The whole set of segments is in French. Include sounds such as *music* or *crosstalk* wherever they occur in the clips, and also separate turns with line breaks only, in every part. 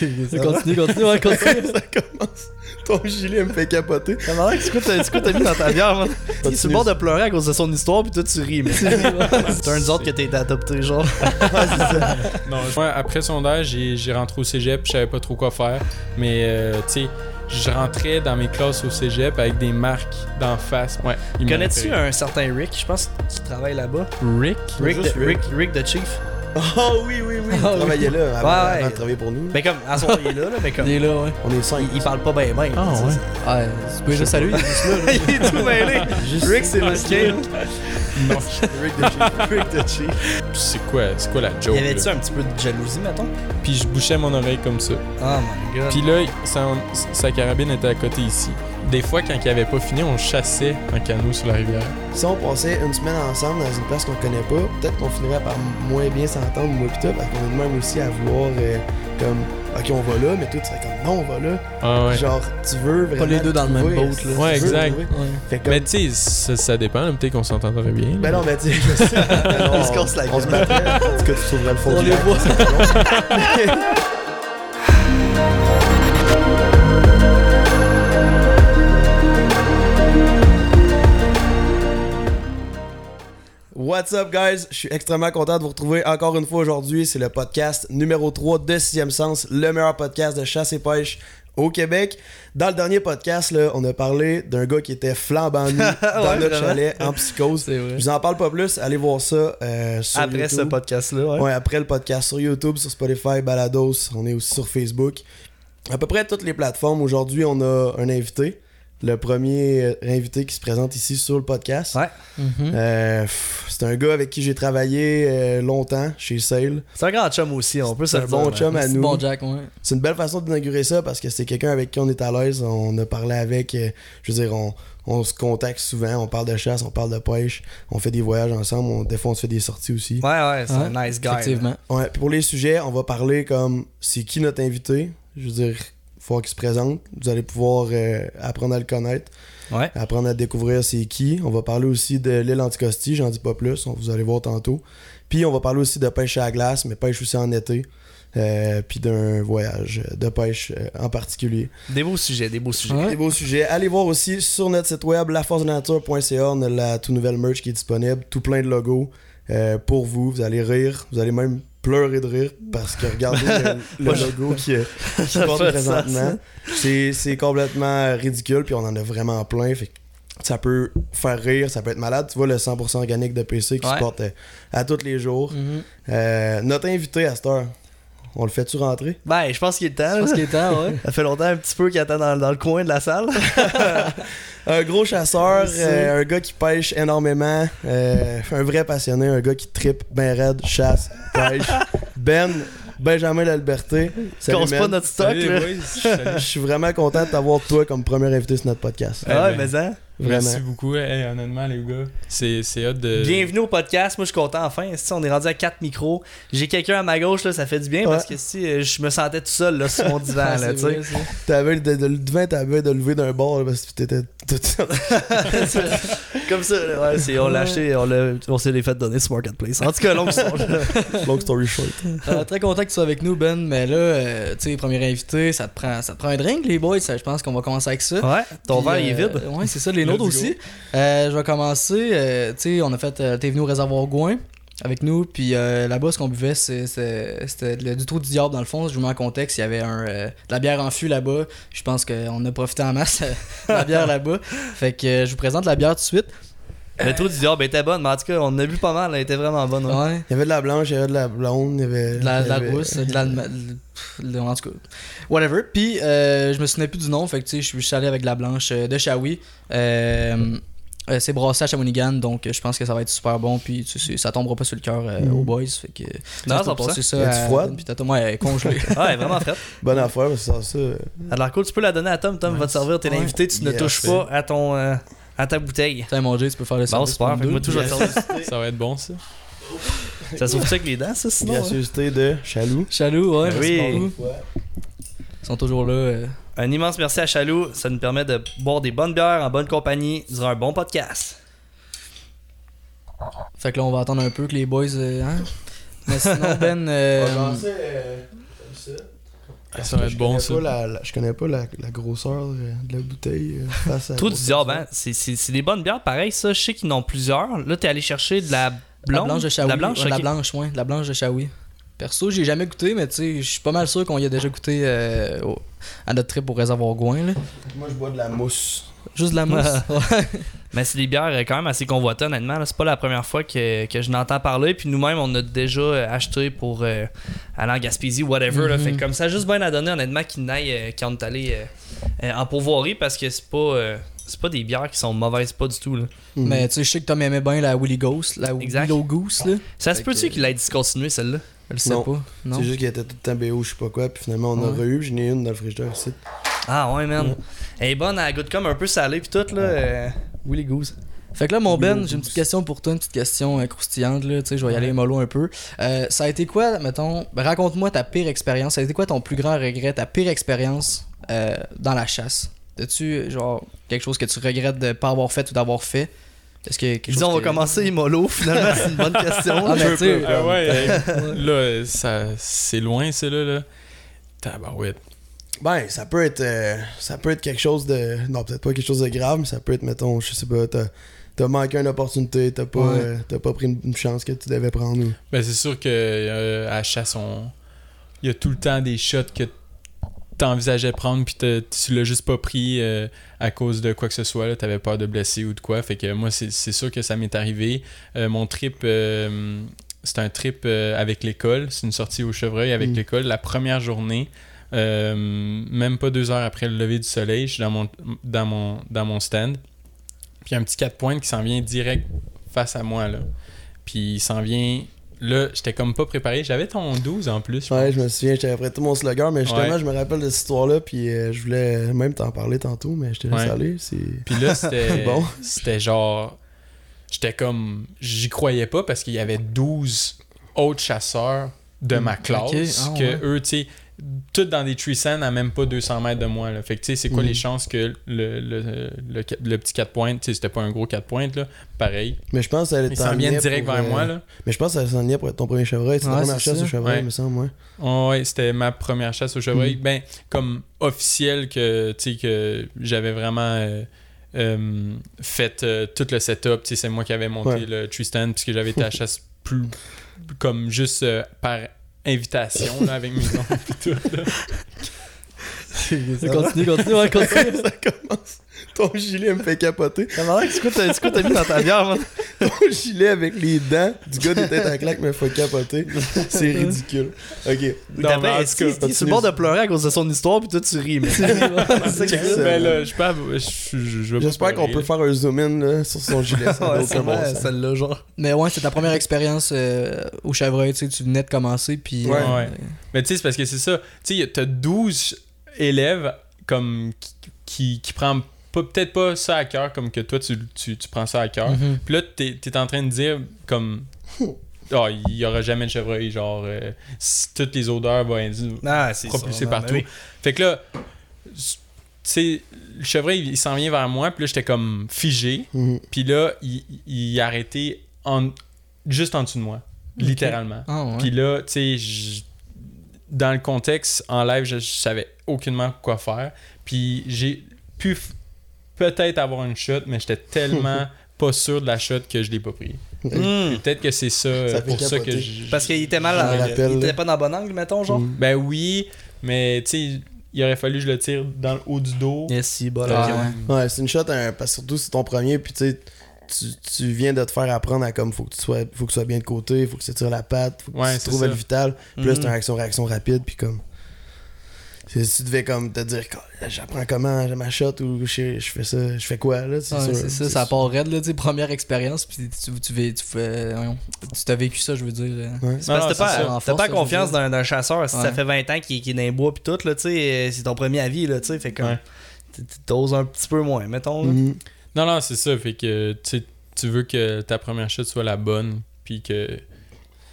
*laughs* Continue, continue, ouais, continue. *laughs*
ça commence. Ton gilet me fait capoter.
Ça c'est t'as c'est quoi t'as mis dans ta bière,
Continue.
sur le bord de pleurer à cause de son histoire, puis toi tu ris, mais. Turns *laughs* out que t'as été adopté, genre.
Non, moi, après sondage, j'ai j'ai rentré au cégep, je savais pas trop quoi faire. Mais, euh, tu sais, je rentrais dans mes classes au cégep avec des marques d'en face. Ouais.
Connais-tu un certain Rick, je pense, qui travaille là-bas?
Rick?
Rick, de,
Rick.
Rick, Rick the Chief. *laughs*
Oh oui, oui, oui.
Ah,
Il travaillait là avant,
Ouais,
avant de travailler pour nous.
Mais comme, à son il est là, là, mais comme.
Il est là, ouais.
On est cinq.
Il, il parle pas bien, bien.
Ah, ouais.
Ouais, tu peux juste saluer, il est juste là. *laughs*
il est tout mêlé. Rick, c'est le skate.
Non, *laughs*
Rick the Chief. Rick the Chief.
c'est quoi, c'est quoi la
Y
joke?
avait-tu
là?
un petit peu de jalousie, mettons?
Puis je bouchais mon oreille comme ça.
Oh my god.
Puis là, sa, sa carabine était à côté ici. Des fois, quand il avait pas fini, on chassait en canot sur la rivière.
Si on passait une semaine ensemble dans une place qu'on connaît pas, peut-être qu'on finirait par moins bien s'entendre, moi pis toi, parce qu'on est même aussi à vouloir, euh, comme, ok, on va là, mais toi, tu serais comme, non, on va là.
Ah ouais.
Genre, tu veux vraiment.
les deux dans le même boat, là.
Ouais, exact.
Ouais.
Fait
Mais tu sais, ça, ça dépend. là. Peut-être qu'on s'entendrait bien.
ben non, mais tu sais, je sais. *laughs*
On se casse la
On se
gueule.
battrait. En tout cas, tu trouverais le fond
On
du
les
lac,
voit. *laughs*
What's up, guys? Je suis extrêmement content de vous retrouver encore une fois aujourd'hui. C'est le podcast numéro 3 de Sixième Sens, le meilleur podcast de chasse et pêche au Québec. Dans le dernier podcast, là, on a parlé d'un gars qui était flambant nu *laughs* dans
Ouais,
notre
vraiment.
chalet en psychose. Je vous en parle pas plus. Allez voir ça euh, sur
Après
YouTube.
ce podcast-là, ouais.
Ouais, après le podcast sur YouTube, sur Spotify, Balados, on est aussi sur Facebook. À peu près toutes les plateformes. Aujourd'hui, on a un invité. Le premier invité qui se présente ici sur le podcast.
Ouais.
Mhm.
Euh, c'est un gars avec qui j'ai travaillé euh, longtemps chez Sale.
C'est un grand chum aussi, on peut se
C'est un bon
dire,
chum
man.
à
C'est
nous.
bon Jack, ouais.
C'est une belle façon d'inaugurer ça parce que c'est quelqu'un avec qui on est à l'aise. On a parlé avec, euh, je veux dire, on, on se contacte souvent, on parle de chasse, on parle de pêche, on fait des voyages ensemble, on, des fois on se fait des sorties aussi.
Ouais, ouais, c'est
Ouais,
un nice guy.
Effectivement.
Ouais, puis pour les sujets, on va parler comme c'est qui notre invité. Je veux dire, faut qu'il se présente. Vous allez pouvoir euh, apprendre à le connaître.
Ouais.
apprendre à découvrir c'est qui. On va parler aussi de l'île Anticosti, j'en dis pas plus, on, vous allez voir tantôt. Puis on va parler aussi de pêche à la glace, mais pêche aussi en été. Euh, puis d'un voyage de pêche euh, en particulier.
Des beaux sujets, des beaux sujets.
Ouais.
Des beaux sujets. Allez voir aussi sur notre site web laforcedenature.ca, on a la toute nouvelle merch qui est disponible, tout plein de logos euh, pour vous. Vous allez rire, vous allez même pleurer de rire parce que regardez le, *laughs* logo qui, euh, qui porte présentement.
ça,
C'est complètement ridicule, puis on en a vraiment plein. Fait que ça peut faire rire, ça peut être malade. Tu vois le 100% organique de PC qui
Ouais.
se porte euh, à tous les jours.
Mhm.
Euh, notre invité à cette heure, on le fait-tu rentrer?
Ben, je pense qu'il est temps.
Je pense qu'il est temps, ouais. *laughs*
Ça fait longtemps un petit peu qu'il attend dans, dans le coin de la salle. *laughs*
Un gros chasseur, euh, un gars qui pêche énormément, euh, un vrai passionné, un gars qui tripe ben raide, chasse, pêche. *laughs* Ben, Benjamin La Liberté. Salut,
Casse pas notre stock,
Salut,
là.
boys. Salut.
Je suis vraiment content de t'avoir toi comme premier invité sur notre podcast.
Ah ouais,
ben,
mais hein?
Vraiment.
Merci beaucoup. Hey, honnêtement, les gars, c'est c'est hot de.
Bienvenue au podcast. Moi, je suis content enfin. Si on est rendu à 4 micros. J'ai quelqu'un à ma gauche, là, ça fait du bien parce que si euh, je me sentais tout seul là, sur mon *laughs* divan, là, tu sais.
T'avais de, de, le devant, t'avais de lever d'un bord là, parce que t'étais *laughs*
Comme ça, ouais, c'est- on l'a acheté, on, l'a- on s'est les fait donner sur Marketplace. En tout cas, longue histoire. là. *laughs*
long story short.
Euh, très content que tu sois avec nous, Ben. Mais là, euh, tu sais, premier invité, ça te prend, ça te prend un drink, les boys. Je pense qu'on va commencer avec ça.
Ouais, ton verre il est
euh,
vide.
Ouais, c'est ça, les nôtres aussi. Je vais commencer. tu sais, on a fait. T'es venu au réservoir Gouin avec nous. Puis euh, là-bas, ce qu'on buvait, c'était du trou du diable dans le fond. Je vous mets en contexte. Il y avait un, euh, de la bière en fût là-bas. Je pense qu'on a profité en masse de *laughs* la bière là-bas. Fait que euh, je vous présente la bière tout de suite.
Le trou du diable était bonne, mais en tout cas, on a bu pas mal, elle était vraiment bonne. ouais.
Ouais.
Il y avait de la blanche, il y avait de la blonde, il y avait.
De la, de la
avait-
rousse, de la. de- en tout cas, whatever. Puis, euh, je me souvenais plus du nom, fait que tu sais, je suis- allé avec de la blanche de Shawi. Euh, euh, c'est brassé à Shawinigan, donc euh, je pense que ça va être super bon. Puis, tu sais, ça tombera pas sur le cœur euh,
Mhm.
aux boys. Fait que.
Non, 100%.
passer ça.
Es-tu
à-
froide?
Puis, t'as moi, elle est congelée. *laughs*
Ouais, vraiment fait.
Bonne affaire, que ça, ça.
Alors cool, tu peux la donner à Tom. Tom va te servir, t'es
Ouais.
l'invité, tu ne
Yes.
touches pas à ton euh, à ta bouteille.
T'as mangé, tu peux faire le
Bon,
service
super, fait que
nous
moi tout je te servir.
Ça va être bon, ça.
Ça s'ouvre avec les dents, ça, sinon? hein?
Gracieuseté de Chaloux.
Chaloux, ouais,
Ben oui.
Ils sont toujours là. euh.
Un immense merci à Chaloux, ça nous permet de boire des bonnes bières en bonne compagnie durant un bon podcast.
Fait que là, on va attendre un peu que les boys. euh, hein? Mais sinon, *laughs* Ben. euh,
Ça va être
je
bon,
connais
ça.
pas la- la- je connais pas la, la grosseur de la bouteille *laughs* face à.
Diable, hein? C'est- des bonnes bières, pareil, ça. Je sais qu'ils en ont plusieurs. Là, t'es allé chercher de la
La blanche de Shawi.
La blanche,
ouais, la blanche, ouais, la blanche de Shawi. Perso, j'ai jamais goûté, mais tu sais, je suis pas mal sûr qu'on y a déjà goûté euh, au- à notre trip au réservoir Gouin. Là.
Moi, je bois de la mousse.
Juste de la mousse. *laughs* ouais.
Mais c'est des bières euh, quand même assez convoitées, honnêtement. là. C'est pas la première fois que, que je n'entends parler. Puis nous-mêmes, on a déjà euh, acheté pour euh, aller en Gaspésie, whatever. là.
Mhm.
Fait que comme ça, juste bien à donner, honnêtement, qu'ils n'aillent euh, quand on est allé euh, euh, en pourvoirie parce que c'est pas. euh, c'est pas des bières qui sont mauvaises, pas du tout. Là.
Mais tu sais, je sais que Tom aimait bien la Willy Ghost, la
Exact.
Willow Goose. Là.
Ça se
Fait
peut-tu qu'il ait discontinué celle-là?
Je le sais
Non.
pas. Non?
C'est juste qu'il était tout le temps BO, je sais pas quoi, puis finalement on
Ouais.
aurait eu, j'en ai une dans le frigidaire ici.
Ah ouais, man.
Ouais.
Elle est bonne, elle goûte comme un peu salée, puis tout, là. euh, Willy Goose.
Fait que là, mon Ben, j'ai une petite question pour toi, une petite question euh, croustillante. Là, tu sais, je vais y aller mollo un peu. Euh, ça a été quoi, mettons, ben, raconte-moi ta pire expérience. Ça a été quoi ton plus grand regret, ta pire expérience euh, dans la chasse? As-tu, genre, quelque chose que tu regrettes de pas avoir fait ou d'avoir fait? Est-ce que chose
on va
que-
commencer mollo, finalement, c'est une bonne question.
Ah, mais tu sais,
Ah ouais, *laughs* là, ça, c'est loin, ça, là. là. Tabarouette.
Ben, ça peut être euh, ça peut être quelque chose de. Non, peut-être pas quelque chose de grave, mais ça peut être, mettons, je sais pas, t'as, t'as manqué une opportunité, t'as pas,
Ouais.
euh, t'as pas pris une, une chance que tu devais prendre. ou-
Ben, c'est sûr que euh, à la chasse, on... il y a tout le temps des shots que t'envisageais prendre, puis t'as- tu l'as juste pas pris euh, à cause de quoi que ce soit. là. T'avais peur de blesser ou de quoi. Fait que moi, c'est sûr que ça m'est arrivé. Euh, mon trip, euh, c'est un trip avec l'école. C'est une sortie au chevreuil avec
Mm.
l'école. La première journée, même pas deux heures après le lever du soleil, je suis dans mon, dans mon, dans mon stand. Puis un petit 4 points qui s'en vient direct face à moi. Là. Puis il s'en vient. Là, j'étais comme pas préparé. J'avais ton 12 en plus. je
Ouais,
pense.
je me souviens, j'étais après tout mon slogan, mais justement,
Ouais.
je me rappelle de cette histoire-là, puis euh, je voulais même t'en parler tantôt, mais je te laisse
Ouais.
aller. C'est...
Puis là, c'était. *laughs*
Bon.
C'était genre. J'étais comme. J'y croyais pas parce qu'il y avait 12 autres chasseurs de ma
ok.
classe.
Ah,
que
ouais.
eux, tu sais, tous dans des tree stands à même pas 200 mètres de moi. Là. Fait que tu sais, c'est quoi
Mhm.
les chances que le, le, le, le petit 4 pointes, tu sais, c'était pas un gros 4 pointes, là? Pareil.
Mais je pense que ça
s'en vient direct
pour,
vers
euh,
moi, là.
Mais je pense que ça s'enlignait pour être ton premier chevreuil. C'est
Ouais,
ta première
c'est
chasse
ça.
au chevreuil,
Ouais.
il me semble, ouais.
Oh, ouais, c'était ma première chasse au chevreuil.
Mhm.
Ben, comme officiel que, tu sais, que j'avais vraiment euh, euh, fait euh, tout le setup. Tu sais, c'est moi qui avais monté
Ouais.
le tree stand puisque j'avais été à la *laughs* chasse plus comme juste euh, par invitation là, avec mes oncles et tout. là. *laughs*
Continue, continue, ouais, continue.
ça commence. Ton gilet me fait capoter.
C'est quoi t'as quoi t'as mis dans ta bière, man? *laughs*
Ton gilet avec les dents du gars des têtes à claque me fait capoter. C'est *laughs* ridicule. Ok.
Non, mais en tout cas,
sur le bord de pleurer à cause de son histoire, puis toi tu ris, mais. *laughs*
Ben là, je pas
J'espère qu'on peut faire un zoom in là, sur son gilet.
Celle-là, genre.
Mais ouais, c'est ta première expérience euh, au chevreuil, tu sais, tu venais de commencer, puis...
Ouais.
euh,
Ouais. Mais tu sais, c'est parce que c'est ça. Tu sais, t'as 12 élèves comme qui, qui, qui prennent pas- peut-être pas ça à cœur comme que toi tu, tu, tu prends ça à cœur.
mhm.
Puis là, t'es es en train de dire comme. *laughs* Ah, il y aura jamais de chevreuil, genre. euh, si toutes les odeurs vont être
Ah, c'est
propulsées
ça,
partout.
ben oui.
Fait que là, tu le chevreuil, il, il s'en vient vers moi, puis là, j'étais comme figé.
Mhm.
Puis là, il, il arrêté en, juste en dessous de moi, littéralement.
Ah ouais.
Puis là, tu sais, dans le contexte, en live, je, je savais aucunement quoi faire. Puis j'ai pu peut-être avoir une shot, mais j'étais tellement *laughs* pas sûr de la shot que je l'ai pas pris.
Hmm.
Puis Peut-être que c'est ça,
Ça
pour ça que je...
Parce qu'il était mal.
Rappelle,
il était pas dans le bon angle, mettons, genre?
Mhm.
Ben oui, mais tu sais, il aurait fallu que je le tire dans le haut du dos.
Yes, si, bon, là.
ouais.
Ouais, c'est une shot, hein, parce que surtout c'est ton premier, puis tu sais, tu, tu viens de te faire apprendre à comme faut que tu sois, faut que tu sois bien de côté, faut que tu tires la patte, faut que
Ouais,
tu
c'est
trouves le vital. Puis là, c'est
Mhm.
une réaction-réaction rapide, puis comme. C'est- Tu devais comme te dire, j'apprends comment ma shot ou je, je fais ça, je fais quoi là, c'est
Ouais,
sûr.
ça, ça part raide, là, tu première expérience, puis tu, tu, tu, tu, fais- tu t'as vécu ça, je veux dire. euh.
Ouais.
Non, c'est
t'as
ça.
pas,
force,
pas
ça,
confiance d'un d'un chasseur. Si
Ouais.
ça fait 20 ans qu'il est dans les bois pis tout, là, tu sais, euh, c'est ton premier avis, là, tu sais, fait comme. T'oses un petit peu moins, mettons. là.
Mhm.
Non, non, c'est ça. Fait que tu veux que ta première shot soit la bonne, puis que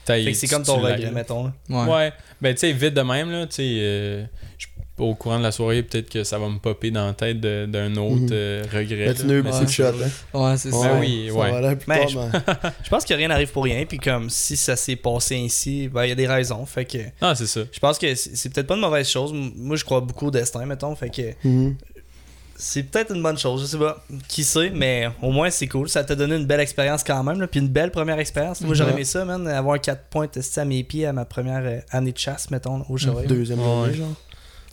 t'ailles-
Fait que c'est comme ton regret, mettons. là.
Ouais.
Ouais. Ben, tu sais, vite de même, là, tu sais, euh, je au courant de la soirée, peut-être que ça va me popper dans la tête de- d'un autre
Mhm.
euh, regret.
Mais tu n'as eu beaucoup
c'est
de shots, hein.
Ouais, c'est
Ouais,
ça.
oui, ouais.
plus
Mais
tard,
je- *laughs* Je pense que rien n'arrive pour rien, puis comme si ça s'est passé ainsi, ben il y a des raisons. Fait que
Ah, c'est ça.
je pense que c'est peut-être pas une mauvaise chose. Moi, je crois beaucoup au destin, mettons. Fait que
Mhm.
c'est peut-être une bonne chose, je sais pas. Qui sait, mais au moins c'est cool. Ça t'a donné une belle expérience quand même, là, puis une belle première expérience. Moi, j'aurais aimé ça, man, avoir 4 points testés à mes pieds à ma première euh, année de chasse, mettons, au.
Deuxième journée, genre.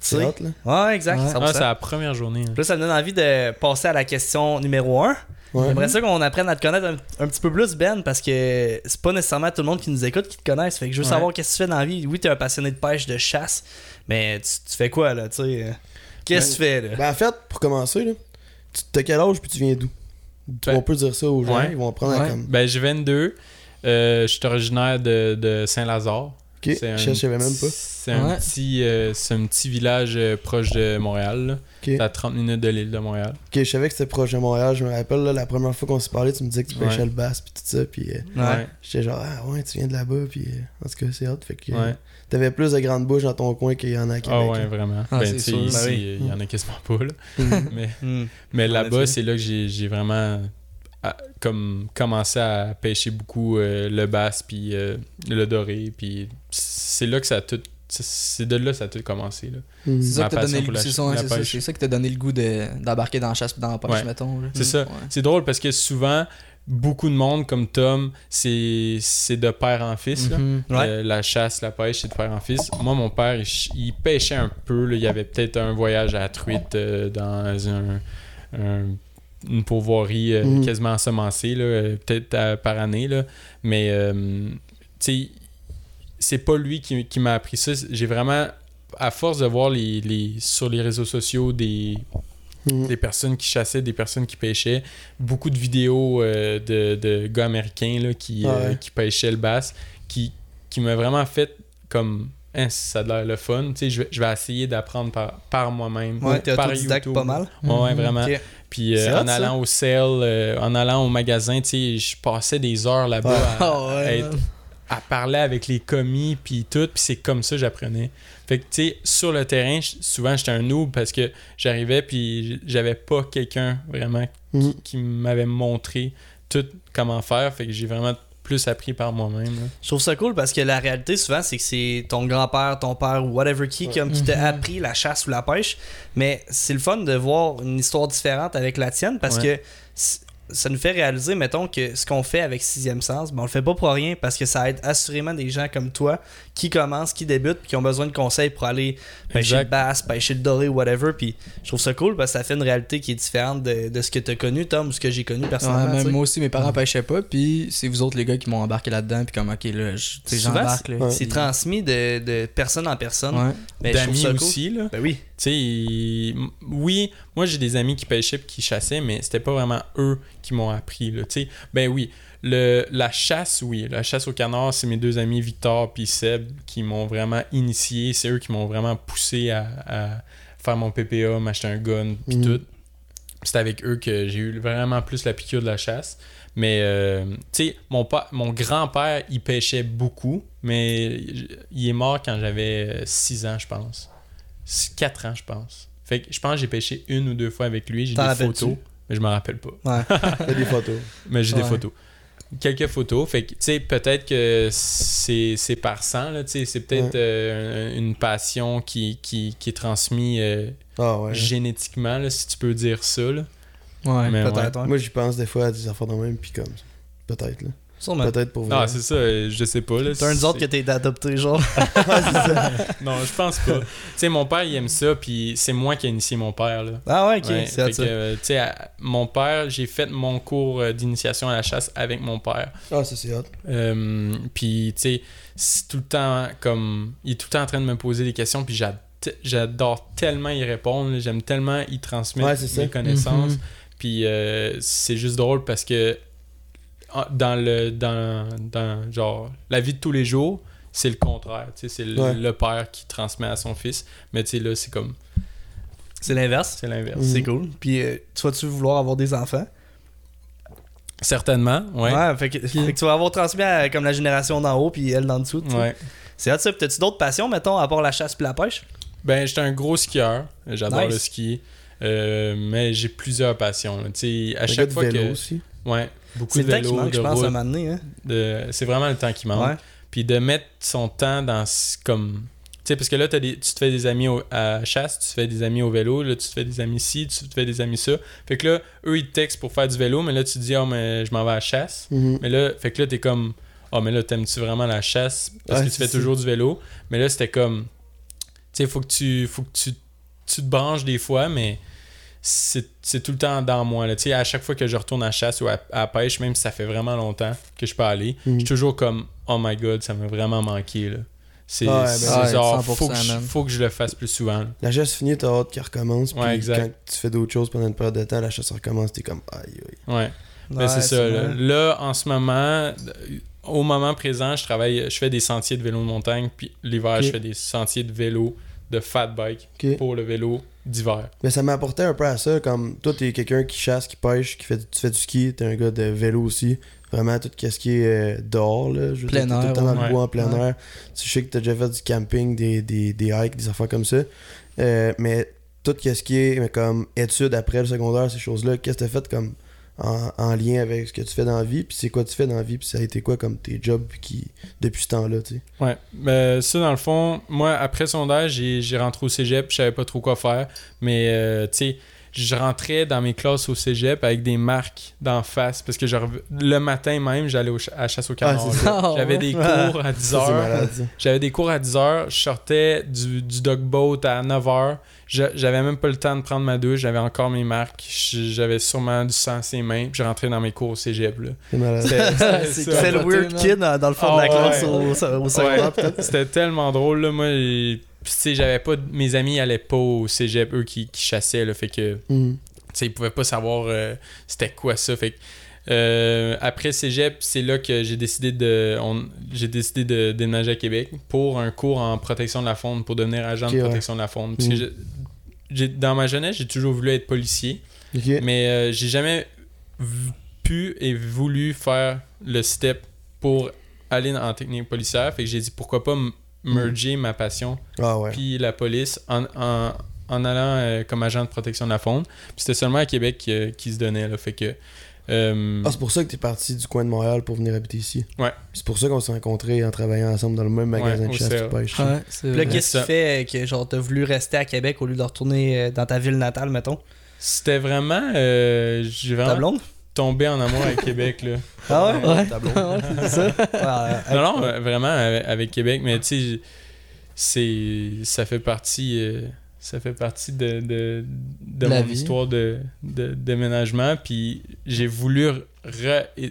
C'est
sais.
hot, là.
Ouais, exact.
Ouais.
100%.
Ah, c'est la première journée. hein.
Là, ça me donne envie de passer à la question numéro 1.
Ouais.
J'aimerais ça qu'on apprenne à te connaître un, un petit peu plus, Ben, parce que c'est pas nécessairement tout le monde qui nous écoute qui te connaisse. Fait que je veux
Ouais.
savoir qu'est-ce que tu fais dans la vie. Oui, t'es un passionné de pêche, de chasse, mais tu, tu fais quoi, là, tu sais? Qu'est-ce que tu fais, là?
Ben, en fait, pour commencer, là, tu t'as quel âge puis tu viens d'où?
Ben-
On peut dire ça aux gens,
Ouais.
ils vont apprendre à
Ouais.
comme.
Ben, j'ai 22. Euh, je suis originaire de, de Saint-Lazare.
Ok,
C'est un
je savais même pas.
petit- C'est un,
Ouais.
petit, euh, un petit village euh, proche de Montréal. là.
Ok.
C'est à 30 minutes de l'île de Montréal.
Ok, je savais que c'était proche de Montréal. Je me rappelle, là, la première fois qu'on s'est parlé, tu me disais que tu
Ouais.
pêchais le bass puis tout ça. Puis euh,
Ouais.
j'étais genre, ah ouais, tu viens de là-bas. Puis euh, en tout cas, c'est hot. Fait que
Ouais.
t'avais plus de grandes bouches dans ton coin qu'il y en a à Québec.
Ah ouais,
là.
vraiment.
Ah,
ben, tu sais, ici,
Ben
il y en a quasiment pas. Là.
Mhm. *laughs*
mais
Hmm.
mais
Ouais,
là-bas, c'est là que j'ai vraiment à- comme commencé à pêcher beaucoup euh, le bass puis euh, le doré. Puis c'est là que ça a tout. c'est- de là que ça a tout commencé. Là.
Mhm.
C'est ça
Ma
qui t'a donné
passion
le
pour
goût, c'est ça, qui t'a donné le goût de- d'embarquer dans la chasse dans la pêche,
Ouais.
mettons.
C'est ça.
Ouais.
C'est drôle parce que souvent, beaucoup de monde comme Tom, c'est c'est de père en fils. là.
Mhm.
Ouais.
Euh, la chasse, la pêche, c'est de père en fils. Moi, mon père, il, il pêchait un peu. là. Il y avait peut-être un voyage à la truite euh, dans un, un- une pourvoirie euh,
Mhm.
quasiment ensemencée, là, euh, peut-être euh, par année. Là. Mais, euh, tu sais, c'est pas lui qui, qui m'a appris ça. J'ai vraiment, à force de voir les, les, sur les réseaux sociaux des,
Mhm.
des personnes qui chassaient, des personnes qui pêchaient. Beaucoup de vidéos euh, de, de gars américains là, qui,
Ah
euh,
ouais.
qui pêchaient le bass, qui, qui m'a vraiment fait comme Hein, ça a l'air le fun. Tu sais, je vais, je vais essayer d'apprendre par, par moi-même.
Ouais, t'es
par
autodidacte
YouTube.
pas mal.
Ouais,
Mhm.
vraiment. Puis euh, en allant au sale, euh, en allant au magasin, tu sais, je passais des heures là-bas à, *laughs*
Ah ouais,
à être-
man.
à parler avec les commis puis tout puis c'est comme ça que j'apprenais fait que tu sais sur le terrain souvent j'étais un noob parce que j'arrivais puis j'avais pas quelqu'un vraiment
Mhm.
qui m'avait montré tout comment faire fait que j'ai vraiment plus appris par moi-même.
Je trouve ça cool parce que la réalité souvent c'est que c'est ton grand-père, ton père ou whatever qui comme qui t'a
Mhm.
appris la chasse ou la pêche, mais c'est le fun de voir une histoire différente avec la tienne parce
Ouais.
que ça nous fait réaliser mettons que ce qu'on fait avec sixième sens, ben on le fait pas pour rien parce que ça aide assurément des gens comme toi qui commencent, qui débutent qui ont besoin de conseils pour aller pêcher
Exact.
le bass, pêcher le doré whatever puis je trouve ça cool parce que ça fait une réalité qui est différente de, de ce que tu as connu Tom ou ce que j'ai connu
Ouais,
personnellement.
moi aussi, mes parents pêchaient pas, puis c'est vous autres les gars qui m'ont embarqué là-dedans, puis comme, ok, là, j'embarque.
Ouais.
C'est transmis de, de personne en personne.
Ouais.
Mais je trouve
d'amis
ça cool.
aussi là
Ben oui.
Tu sais oui moi j'ai des amis qui pêchaient puis qui chassaient mais c'était pas vraiment eux qui m'ont appris là ben oui le, la chasse, oui. La chasse au canard, c'est mes deux amis Victor et Seb qui m'ont vraiment initié. C'est eux qui m'ont vraiment poussé à, à faire mon PPA, m'acheter un gun, puis
Mhm.
tout. C'est avec eux que j'ai eu vraiment plus la piqûre de la chasse. Mais, euh, tu sais, mon, pa- mon grand-père, il pêchait beaucoup, mais il est mort quand j'avais 6 ans, je pense. 4 ans, je pense. Fait que je pense que j'ai pêché une ou deux fois avec lui. J'ai des photos, mais je me rappelle pas.
Ouais. *laughs*
Fais des photos.
Mais j'ai des photos. Quelques photos. Fait que, tu sais, peut-être que c'est c'est par sang, là. Tu sais, c'est peut-être euh, une passion qui, qui, qui est transmise euh,
Ah ouais.
génétiquement, là, si tu peux dire ça, là.
Ouais.
Peut-être, ouais.
Moi, j'y pense des fois à des affaires de même, puis comme. Peut-être, là.
Sûrement.
Peut-être pour vrai.
Ah, c'est ça, je sais pas, là.
Turns out que t'es adopté, genre. *laughs*
Non, je pense pas. tu sais, mon père, il aime ça, puis c'est moi qui ai initié mon père, là.
Ah ouais, ok.
Ouais,
c'est ça.
euh, tu sais, mon père, j'ai fait mon cours euh, d'initiation à la chasse avec mon père.
Ah, ça, c'est hot.
Euh, puis, tu sais, c'est tout le temps comme. Il est tout le temps en train de me poser des questions, puis j'ad- j'adore tellement y répondre. J'aime tellement y transmettre
Ouais, c'est ça.
mes connaissances.
Mhm.
Puis, euh, c'est juste drôle parce que dans le. Dans, dans genre, la vie de tous les jours, c'est le contraire. Tu sais, c'est le,
Ouais.
le père qui transmet à son fils. Mais, tu sais, là, c'est comme.
C'est l'inverse.
C'est l'inverse.
C'est cool. Puis, euh, tu vas-tu vouloir avoir des enfants?
Certainement, ouais.
Ouais, fait, que, fait que tu vas avoir transmis à, comme la génération d'en haut, puis elle d'en dessous.
Ouais.
C'est ça. Puis, t'as-tu d'autres passions, mettons, à part la chasse puis la pêche?
Ben, j'étais un gros skieur. J'adore
Nice.
le ski. Euh, mais j'ai plusieurs passions. Tu sais, à chaque fois
vélo
que.
aussi.
Ouais, beaucoup
C'est
de
le temps qui manque, je pense, à un
route,
moment donné. Hein?
de- C'est vraiment le temps qui manque. Puis de mettre son temps dans comme. Tu sais, parce que là, des, tu te fais des amis au- à chasse, tu te fais des amis au vélo, là, tu te fais des amis ici, tu te fais des amis ça. Fait que là, eux, ils te textent pour faire du vélo, mais là, tu te dis, oh, mais je m'en vais à chasse.
Mhm.
Mais là, fait que là, t'es comme, oh, mais là, t'aimes-tu vraiment la chasse parce
Ouais,
que tu fais toujours du vélo? Mais là, c'était comme, tu sais, faut que tu, faut que tu, tu te branches des fois, mais c'est tout le temps dans moi. Là. À chaque fois que je retourne à chasse ou à, pêche, même si ça fait vraiment longtemps que je peux aller, je suis toujours comme, oh my god, ça m'a vraiment manqué. C'est
Ouais, ben
c'est
ouais,
genre, faut
100%,
que, je, faut que je le fasse plus souvent. là.
La chasse finie, t'as hâte qu'elle recommence. Puis
Ouais, exact.
quand tu fais d'autres choses pendant une période de temps, la chasse recommence, t'es comme aïe aïe.
Ouais. Ben, c'est ça. Là. en ce moment, au moment présent, je travaille, je fais des sentiers de vélo de montagne, puis l'hiver, je fais des sentiers de vélo de fat bike pour le vélo d'hiver.
Mais ça m'apportait un peu à ça, comme toi, t'es quelqu'un qui chasse, qui pêche, qui fait, tu fais du ski, t'es un gars de vélo aussi. Vraiment, tout ce qui est euh, dehors, là. Je
Plein
t'es tout le
air,
temps dans le
ouais.
bois en plein
Ouais.
air. Tu sais que t'as déjà fait du camping, des, des, des hikes, des affaires comme ça. Euh, mais tout ce qui est mais comme études après le secondaire, ces choses-là, qu'est-ce que t'as fait comme en, en lien avec ce que tu fais dans la vie, puis c'est quoi tu fais dans la vie, puis ça a été quoi comme tes jobs qui, depuis ce temps-là, tu sais?
Ouais. Ben, ça, dans le fond, moi, après sondage, j'ai j'ai rentré au cégep, je savais pas trop quoi faire, mais, euh, tu sais, je rentrais dans mes classes au cégep avec des marques d'en face, parce que je rev- le matin même, j'allais au ch- à la chasse au canard.
Ah,
ça.
J'avais
Ah,
des *laughs* cours à 10
Ça, c'est
heures. J'avais des cours à 10 heures, je sortais du, du dog boat à 9 heures. J'avais même pas le temps de prendre ma douche, j'avais encore mes marques, j'avais sûrement du sang à ses mains, puis je rentrais dans mes cours au cégep. *laughs*
C'est
le weird kid dans, dans le fond
Ah
de la
ouais.
classe au, au.
Ouais, C'était tellement drôle, là. Moi, puis, tu sais, j'avais pas. Mes amis allaient pas au cégep, eux qui, qui chassaient, là. Fait que, tu
Mhm.
sais, ils pouvaient pas savoir euh, c'était quoi ça. Fait que, euh, après cégep, c'est là que j'ai décidé de. J'ai décidé de déménager à Québec pour un cours en protection de la faune, pour devenir agent de
ouais.
protection de la faune. Parce que j'ai- j'ai- dans ma jeunesse, j'ai toujours voulu être policier. Mais euh, j'ai jamais pu et voulu faire le step pour aller en technique policière. Fait que j'ai dit pourquoi pas m- merger ma passion
Ah ouais.
puis la police en, en, en allant euh, comme agent de protection de la faune. Puis c'était seulement à Québec qui, qui se donnait. Là, fait que. euh,
Ah, c'est pour ça que t'es parti du coin de Montréal pour venir habiter ici.
Ouais.
C'est pour ça qu'on s'est rencontrés en travaillant ensemble dans le même magasin
Ouais,
de chasse de pêche.
Ouais,
Puis là, qu'est-ce qui fait que genre t'as voulu rester à Québec au lieu de retourner euh, dans ta ville natale, mettons?
c'était vraiment. euh, j'ai
Ta
vraiment
blonde?
Tombé en amour avec Québec. Là.
Ah ouais?
Ouais.
Ta blonde. *laughs*
Ouais, c'est ça.
Ouais, *laughs*
Non, non, euh, vraiment avec, avec Québec, mais tu sais, c'est ça fait partie euh, ça fait partie de, de, de mon
vie.
histoire de, de déménagement. Puis j'ai voulu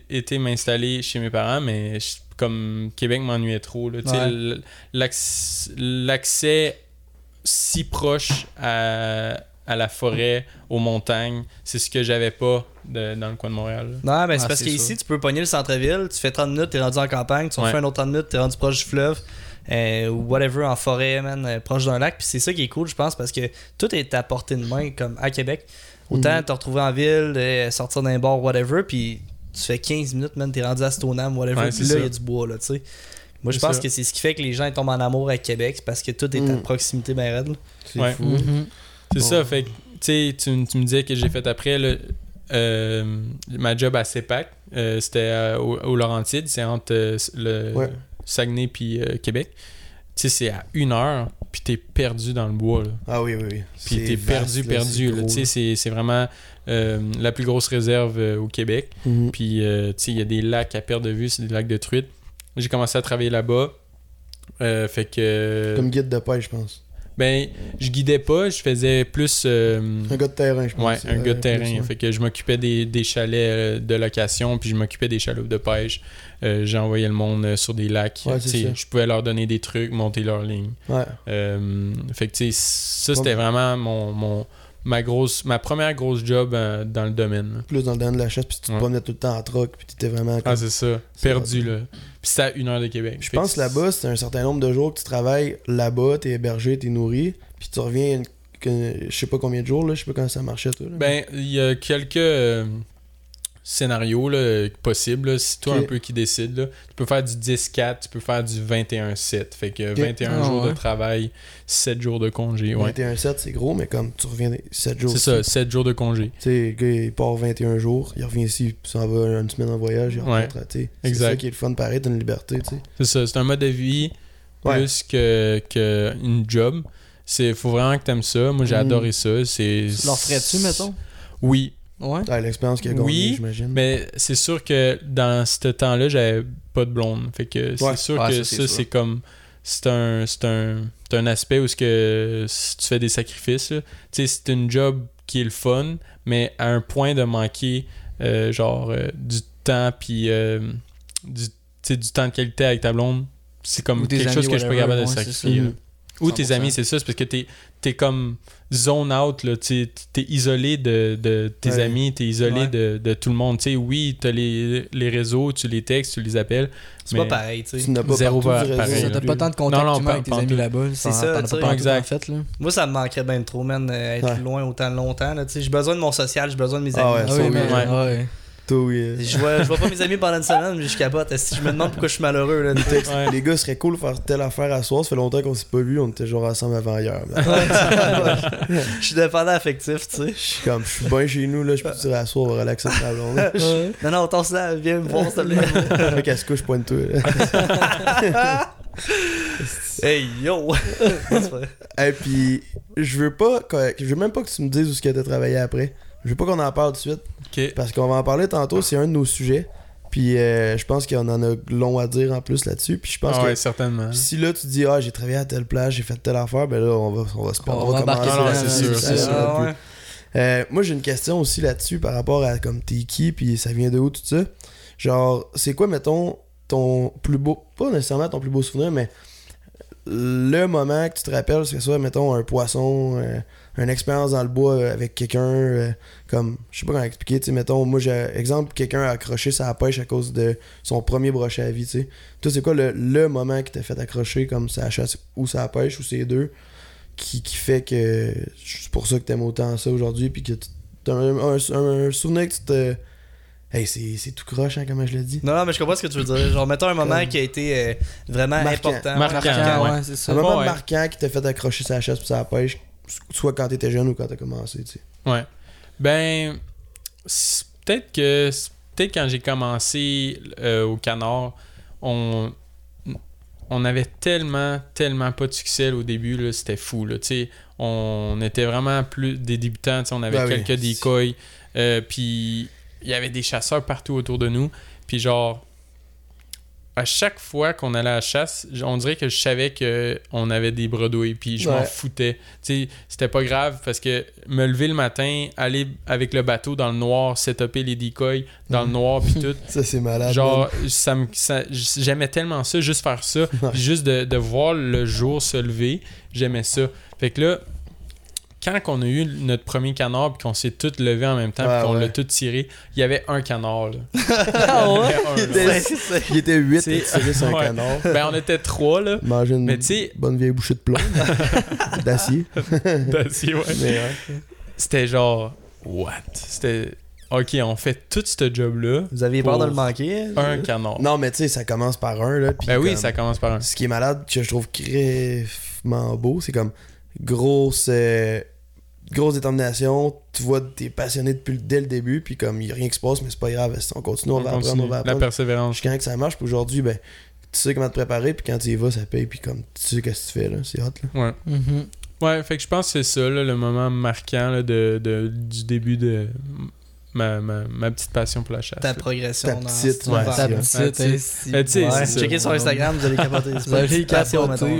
été m'installer chez mes parents, mais je- comme Québec m'ennuyait trop. là. L'accès si proche à, à la forêt, aux montagnes, c'est ce que j'avais pas de- dans le coin de Montréal. là.
Non, ben c'est
Ah,
parce qu'ici, tu peux pogner le centre-ville, tu fais 30 minutes, t'es rendu en campagne, tu
Ouais.
refais un autre 30 minutes, t'es rendu proche du fleuve, euh, ou whatever, en forêt, man, euh, proche d'un lac. Puis c'est ça qui est cool, je pense, parce que tout est à portée de main, comme à Québec. Autant
Mhm.
te retrouver en ville, euh, sortir d'un bar, whatever, puis tu fais 15 minutes, man, t'es rendu à Stoneham, whatever,
Ouais,
puis là, il y a du bois, là, tu sais. Moi, je pense
ça.
que c'est ce qui fait que les gens ils tombent en amour avec Québec, c'est parce que tout est à
Mhm.
proximité, ben raide. là.
C'est
Ouais.
fou.
Mhm.
C'est ça, fait que, tu tu, me disais que j'ai fait après, là, euh, ma job à CEPAC, euh, c'était au, au Laurentides, c'est entre euh, le
Ouais.
Saguenay puis Québec. Tu sais, c'est à une heure, puis t'es perdu dans le bois, là.
Ah oui, oui, oui.
Puis t'es perdu,
là,
perdu, Tu sais, c'est- vraiment la plus grosse réserve au Québec.
Mhm.
Puis, tu sais, il y a des lacs à perte de vue, c'est des lacs de truite. J'ai commencé à travailler là-bas. Fait que...
Comme guide de pêche, je pense.
Ben, je guidais pas, je faisais plus... euh,
Un gars de terrain, je pense.
Ouais, un
Euh,
gars de terrain.
plus, ouais.
Fait que je m'occupais des, des chalets euh, de location, puis je m'occupais des chaloupes de pêche. Euh, J'envoyais le monde euh, sur des lacs.
Ouais,
je pouvais leur donner des trucs, monter leur ligne.
Ouais.
Euh, fait que tu sais, ça c'était vraiment mon, mon ma grosse ma première grosse job euh, dans le domaine.
Plus dans le domaine de la chasse, puis tu te
Ouais.
promenais tout le temps en troc, puis t'étais vraiment.
Ah
comme-
c'est ça, perdu là. Puis c'était à une heure de Québec.
Je pense
que
là-bas, c'est un certain nombre de jours que tu travailles là-bas, t'es hébergé, t'es nourri, puis tu reviens, une- je sais pas combien de jours, là, je sais pas comment ça marchait, toi. là.
Ben, il y a quelques. euh, scénarios là, possibles. là. C'est toi un peu qui décide. là. Tu peux faire du 10-4, tu peux faire du 21-7. Fait que 21
Ah,
jours de
ouais.
travail, 7 jours de congé. Ouais.
21-7, c'est gros, mais comme tu reviens 7 jours.
C'est ça, 7 jours de congé.
Tu sais, le gars, il part 21 jours, il revient ici, puis s'en va une semaine en voyage, il
Ouais.
rentre. tu sais. C'est ça qui est le fun, pareil, t'as une liberté, tu sais.
C'est ça, c'est un mode de vie
Ouais.
plus que, que une job. C'est faut vraiment que t'aimes ça. Moi j'ai
Mhm.
adoré ça. C'est
Tu leur ferais-tu, mettons?
Oui,
Ouais.
T'as l'expérience qu'il a gagnée,
Oui,
j'imagine.
mais c'est sûr que dans ce temps-là, j'avais pas de blonde. Fait que c'est
Ouais.
sûr
Ouais,
que
ça, c'est
ça
sûr.
c'est comme c'est un c'est un c'est un aspect où ce que si tu fais des sacrifices. là. Tu sais, c'est une job qui est le fun, mais à un point de manquer euh, genre euh, du temps puis euh, du tu sais, du temps de qualité avec ta blonde, c'est comme quelque chose que je peux capable de sacrifier. Ou tes
100%.
amis, c'est ça, c'est parce que t'es es comme zone out, là, t'es isolé de, de tes
Ouais.
amis, t'es isolé
Ouais.
de, de tout le monde. Tu sais, oui, t'as les, les réseaux, tu les textes, tu les appelles.
C'est
Mais-
pas pareil, tu sais.
tu n'as pas
zéro pas- pareil,
T'as tant de contact
Non, pas-
avec tes amis là-bas.
C'est ça,
pas
Exact.
en fait, là.
Moi, ça me manquerait bien trop, man, euh, être
Ouais.
loin autant longtemps. là, tu sais. J'ai besoin de mon social, j'ai besoin de mes
Ah
amis.
ouais,
Ah
ça,
oui,
oui,
mais.
ouais.
Ouais.
Toi, oui. euh,
Je vois, je vois pas mes amis pendant une semaine, mais je capote. Si je me demande pourquoi je suis malheureux, là.
Ouais.
Les gars, ce serait cool de faire telle affaire à soir. Ça fait longtemps qu'on s'est pas vu. On était genre ensemble avant hier.
je suis dépendant affectif, tu sais.
Je suis comme, je suis bien chez nous, là. Je peux dire à soir, on va relaxer ma blonde.
Non, non, ton là, viens me voir, s'il te plaît.
Mec, elle se couche, pointe-toi. là. *laughs*
hey, yo! *laughs*
Et puis, je veux pas, je veux même pas que tu me dises où ce que t'as travaillé après. Je veux pas qu'on en parle tout de suite. Parce qu'on va en parler tantôt, c'est un de nos sujets. Puis euh, je pense qu'on en a long à dire en plus là-dessus. Puis je pense
Ah
que
ouais, certainement.
si là tu dis ah j'ai travaillé à telle place, j'ai fait telle affaire, ben là on va on va se
On
on
va
c'est sûr, c'est
Ah, ouais.
Euh, moi j'ai une question aussi là-dessus par rapport à comme t'es qui puis ça vient de où tout ça. Genre c'est quoi mettons ton plus beau pas nécessairement ton plus beau souvenir mais le moment que tu te rappelles, c'est soit mettons un poisson, euh, une expérience dans le bois euh, avec quelqu'un euh, comme je sais pas comment expliquer, tu sais mettons moi j'ai exemple quelqu'un a accroché sa pêche à cause de son premier brochet à vie, tu sais. Toi c'est quoi le, le moment qui t'a fait accrocher comme sa chasse ou sa pêche ou ces deux qui, qui fait que c'est pour ça que t'aimes autant ça aujourd'hui puis que t'as un- un souvenir que tu te Hey, c'est c'est tout croche, hein, comment je le dis.
Non, non, mais je comprends ce que tu veux dire. Genre, mettons un moment
Comme-
qui a été euh, vraiment
Marquant.
important.
Marquant.
Marquant,
ouais.
ouais, c'est
Un
ça.
moment
ouais.
marquant qui t'a fait accrocher sa chasse pour sa pêche, soit quand t'étais jeune ou quand t'as commencé, tu sais.
Ouais. Ben, peut-être que peut-être quand j'ai commencé euh, au canard, on on avait tellement tellement pas de succès là, au début là, c'était fou là, tu sais, on était vraiment plus des débutants, tu sais, on avait
Ben oui.
quelques decoys euh, puis il y avait des chasseurs partout autour de nous, puis genre à chaque fois qu'on allait à la chasse, on dirait que je savais que on avait des bredouilles, puis je m'en foutais. Tu sais, c'était pas grave parce que me lever le matin, aller avec le bateau dans le noir, setuper les decoys dans le noir, puis tout. *laughs*
Ça, c'est malade.
Genre, ça me, j'aimais tellement ça, juste faire ça, *laughs* puis juste de, de voir le jour se lever, j'aimais ça. Fait que là, quand on a eu notre premier canard, puis qu'on s'est tous levés en même temps,
Ouais,
puis qu'on
ouais.
l'a tout tiré, il y avait un canard, là. *laughs*
Ah ouais?
Il y avait un, là. *laughs*
Il était 8
C'est-
et tiré sur un
Ouais.
canard. *laughs*
Ben, on était trois, là.
Manger une
Mais tu sais-
bonne vieille bouchée de plomb. D'acier.
D'acier, ouais. C'était genre, what? C'était, ok, on fait tout ce job-là,
Vous aviez peur de le manquer? hein?
un canard.
Non, mais tu sais, ça commence par un, là.
ben oui,
comme-
ça commence par un.
Ce qui est malade, que je trouve crèvement beau, c'est comme grosse, euh, grosse détermination. Tu vois, t'es passionné depuis le- dès le début, puis comme il n'y a rien qui se passe, mais c'est pas grave. On continue, on,
On
va
continue.
apprendre, on va
La
apprendre.
persévérance.
Jusqu'à quand que ça marche, puis aujourd'hui, ben, tu sais comment te préparer, puis quand tu y vas, ça paye, puis comme tu sais qu'est-ce que tu fais, là. C'est hot, là.
Ouais.
Mhm.
Ouais, fait que je pense que c'est ça, là, le moment marquant là, de, de- du début de ma, ma, ma petite passion pour la chasse.
Ta progression
Ta
dans
petite,
cette
ouais.
Ta petite,
checkez sur Instagram, vous allez capoter.
Vous allez capoter.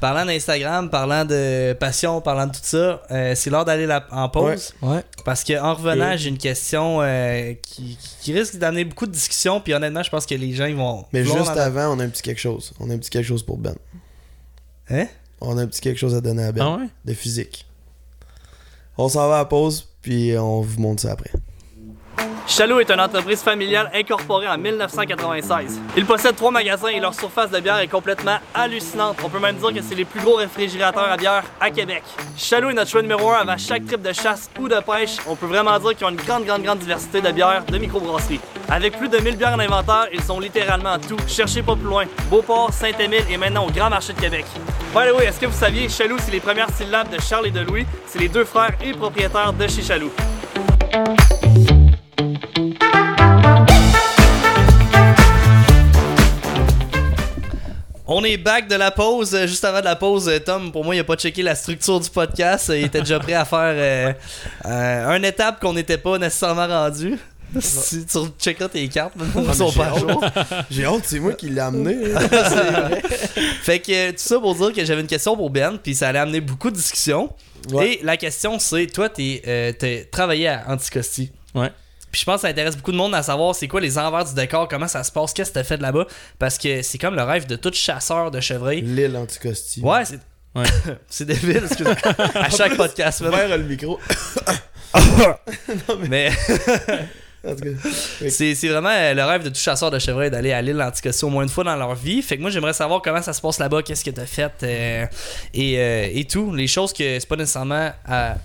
Parlant d'Instagram, parlant de passion, parlant de tout ça, euh, c'est l'heure d'aller en pause.
Ouais.
Parce que en revenant, j'ai une question euh, qui, qui risque d'amener beaucoup de discussions. Puis honnêtement, je pense que les gens ils vont.
Mais juste
dans-
avant, on a un petit quelque chose. On a un petit quelque chose pour Ben.
Hein?
On a un petit quelque chose à donner à Ben.
Ah ouais?
De physique. On s'en va à la pause, puis on vous montre ça après.
Chaloux est une entreprise familiale incorporée en 1996. Ils possèdent trois magasins et leur surface de bière est complètement hallucinante. On peut même dire que c'est les plus gros réfrigérateurs à bière à Québec. Chaloux est notre choix numéro un avant chaque trip de chasse ou de pêche. On peut vraiment dire qu'ils ont une grande, grande, grande diversité de bières de microbrasserie. Avec plus de 1000 bières en inventaire, ils sont littéralement tout. Cherchez pas plus loin. Beauport, Saint-Émile et maintenant au Grand Marché de Québec. By the way, est-ce que vous saviez, Chaloux, c'est les premières syllabes de Charles et de Louis. C'est les deux frères et propriétaires de chez Chaloux. On est back de la pause. Euh, Juste avant de la pause, euh, Tom, pour moi, il a pas checké la structure du podcast. Euh, Il était déjà prêt à faire euh, euh, une étape qu'on n'était pas nécessairement rendu. Si tu checkeras tes cartes, maintenant, ils *laughs* sont
j'ai
pas à
hâte.
jour.
J'ai honte, c'est moi qui l'ai amené. *laughs*
vrai. Fait que tout ça pour dire que j'avais une question pour Ben, puis ça allait amener beaucoup de discussions.
Ouais.
Et la question, c'est toi, t'es, euh, t'as travaillé à Anticosti.
Ouais.
Puis je pense que ça intéresse beaucoup de monde à savoir c'est quoi les envers du décor, comment ça se passe, qu'est-ce que t'as fait de là-bas. Parce que c'est comme le rêve de tout chasseur de chevreuil.
L'île anticosti.
Ouais, c'est.
Ouais. *laughs*
c'est débile, excuse-moi. *laughs* à chaque podcast,
le micro. *laughs*
Mais
En tout cas,
c'est c'est vraiment euh, le rêve de tout chasseur de chevreuil d'aller à l'île Anticosti au moins une fois dans leur vie. Fait que moi, j'aimerais savoir comment ça se passe là-bas, qu'est-ce que t'as fait euh, et, euh, et tout. Les choses que c'est pas nécessairement à-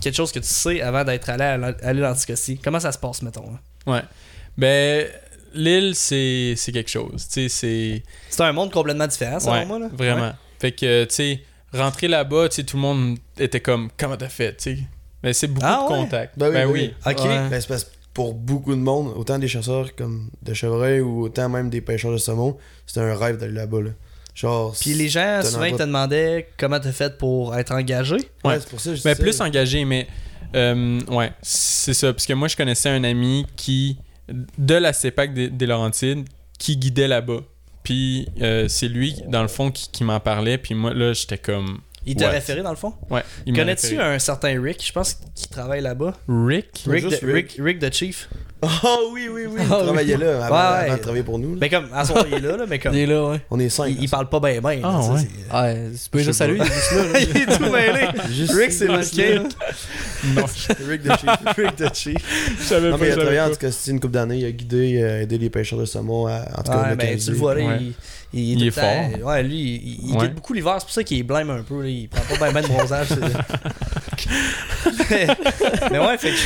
quelque chose que tu sais avant d'être allé à l'île Anticosti. Comment ça se passe, mettons? là?
Ouais. Ben, l'île, c'est c'est quelque chose. Tu sais, c'est.
C'est un monde complètement différent, selon
Ouais,
moi. Là.
vraiment. Fait que, tu sais, rentrer là-bas, tu sais, tout le monde était comme, comment t'as fait, tu sais? Mais c'est beaucoup
Ah
de
ouais?
contacts.
Ben oui,
Ben
ben
oui.
Ok.
Ouais.
Ben, c'est parce que pour beaucoup de monde, autant des chasseurs comme de chevreuils ou autant même des pêcheurs de saumon, c'était un rêve d'aller là-bas. Là. Genre.
Puis les gens, souvent, ils te demandaient comment t'as fait pour être engagé.
Ouais,
Ouais.
c'est pour ça que je
Mais
dis
plus engagé, mais euh, ouais, c'est ça. Parce que moi, je connaissais un ami qui, de la CEPAC des, des Laurentides, qui guidait là-bas. Puis euh, c'est lui, dans le fond, qui, qui m'en parlait. Puis moi, là, j'étais comme.
Il t'a
Ouais.
référé, dans le fond?
Ouais.
Connais-tu un certain Rick, je pense, qui travaille là-bas?
Rick?
Rick, de,
Rick.
Rick, Rick the Chief.
Oh oui, oui, oui. Il
Ah oui.
travaillait là avant,
Ouais,
avant
ouais.
de travailler pour nous. là.
Mais comme, à son il est là, là, mais comme.
Il est là, ouais.
On est cinq.
Il, il parle pas bien, bien.
Ah, ouais.
Ouais, c'est pas
Je
juste
pas.
il est juste là. là. *laughs*
il est tout mêlé.
Juste
Rick, c'est manqué.
là.
Non, *laughs*
Rick de Chief. *laughs*
Rick the Chief.
je savais
Non,
pas.
mais il a travaillé en
pas.
Anticosti une couple d'années. Il a guidé, euh, aidé les pêcheurs de saumon à, en tout cas,
Ouais, ben, tu le vois là,
Ouais.
il, il,
est fort.
Ouais, lui, il, il
Ouais.
guide beaucoup l'hiver, c'est pour ça qu'il blâme un peu. Là, il prend pas bien ben de bronzage. mais, *laughs* mais ouais, fait que,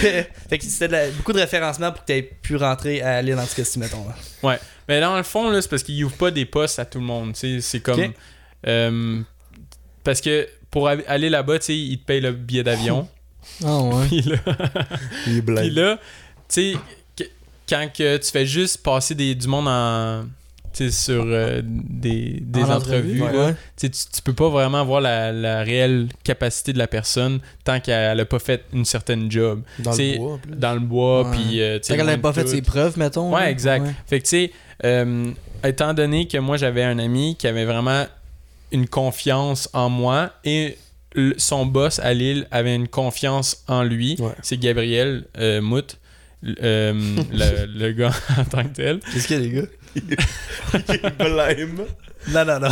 fait que c'était de la- beaucoup de référencement pour que tu aies pu rentrer à l'île Anticosti, mettons. Là.
Ouais. Mais dans le fond, là, c'est parce qu'il ouvre pas des postes à tout le monde. tu sais. C'est comme. Euh, parce que pour aller là-bas, tu sais, il te paye le billet d'avion. *laughs*
Ah ouais.
Puis là, *laughs*
Il est
puis là, tu sais, quand que tu fais juste passer des, du monde en. Sur euh, des, des
En
entrevues,
entrevue,
là,
ouais.
tu, tu, peux pas vraiment voir la, la réelle capacité de la personne tant qu'elle a pas fait une certaine job.
Dans
t'sais,
le bois, en plus.
Dans le bois, puis. euh,
Tant qu'elle avait pas fait
tout.
ses preuves, mettons.
Ouais,
là.
exact. Fait que, tu sais, euh, étant donné que moi, j'avais un ami qui avait vraiment une confiance en moi et son boss à Lille avait une confiance en lui,
Ouais.
c'est Gabriel euh, Mout, euh, *laughs* le, le gars en tant que tel.
Qu'est-ce qu'il y a, les gars? *laughs*
Blême.
Non, non, non.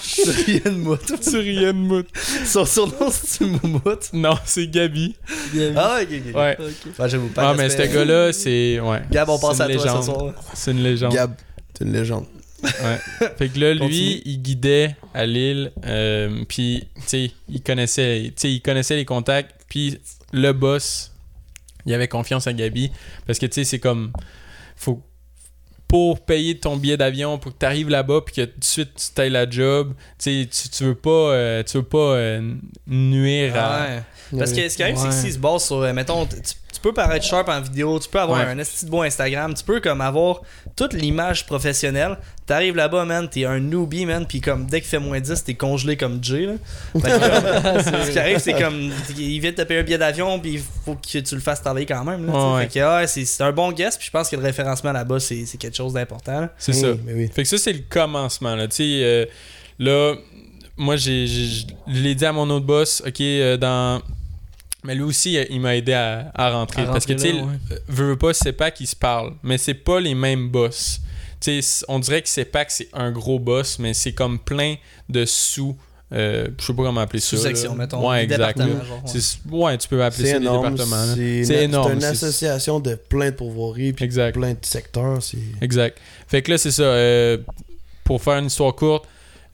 C'est rien de moute.
Tu riais de Mout.
Son surnom, c'est Moumoute.
Non, c'est Gabi.
Ah, ok, ok.
Ouais.
Ouais, j'avoue pas.
Ah, mais ce gars-là, c'est. Ouais.
Gab, on pense à toi ce
légende.
soir.
C'est une légende.
Gab, c'est une légende.
Ouais. Fait que là, lui,
Continue.
il guidait à Lille, euh, puis, tu sais, il connaissait, tu sais, il connaissait les contacts, puis le boss, il avait confiance en Gabi, parce que, tu sais, c'est comme, faut, pour payer ton billet d'avion, pour que tu arrives là-bas, puis que tout de suite, tu t'ailles la job, tu sais, tu- tu veux pas, euh, tu veux pas euh, nuire à...
Ouais. Parce que ce qui arrive, c'est que s'il se base sur, euh, mettons, tu peux paraître sharp en vidéo, tu peux avoir
Ouais.
un esti de beau Instagram, tu peux comme avoir toute l'image professionnelle. T'arrives là-bas, man, t'es un newbie, man, puis comme dès qu'il fait moins 10, t'es congelé comme Jay, là. Fait que, *laughs* comme, ce qui arrive, c'est comme, il vient de te payer un billet d'avion, puis il faut que tu le fasses travailler quand même, là, tu.
Ouais.
Fait que, ouais, c'est un bon guest, puis je pense que le référencement là-bas, c'est c'est quelque chose d'important.
C'est
Oui,
ça.
mais oui.
Fait que ça, c'est le commencement. Là, Tu sais, euh, là moi, j'ai, j'ai- je l'ai dit à mon autre boss, OK, euh, dans. Mais lui aussi, il m'a aidé à, à rentrer.
À
parce que, tu sais,
ouais.
veux pas, c'est pas qu'ils se parlent, mais c'est pas les mêmes boss. Tu sais, on dirait que c'est pas que c'est un gros boss, mais c'est comme plein de sous. Euh, je sais pas comment appeler ça.
Sous-section, mettons.
Ouais, exact.
genre, ouais.
Tu peux appeler
C'est
ça des
énorme.
départements.
C'est
énorme.
C'est une association de plein de pourvoiries puis
Exact.
plein de secteurs. C'est
Exact. Fait que là, c'est ça. euh, pour faire une histoire courte,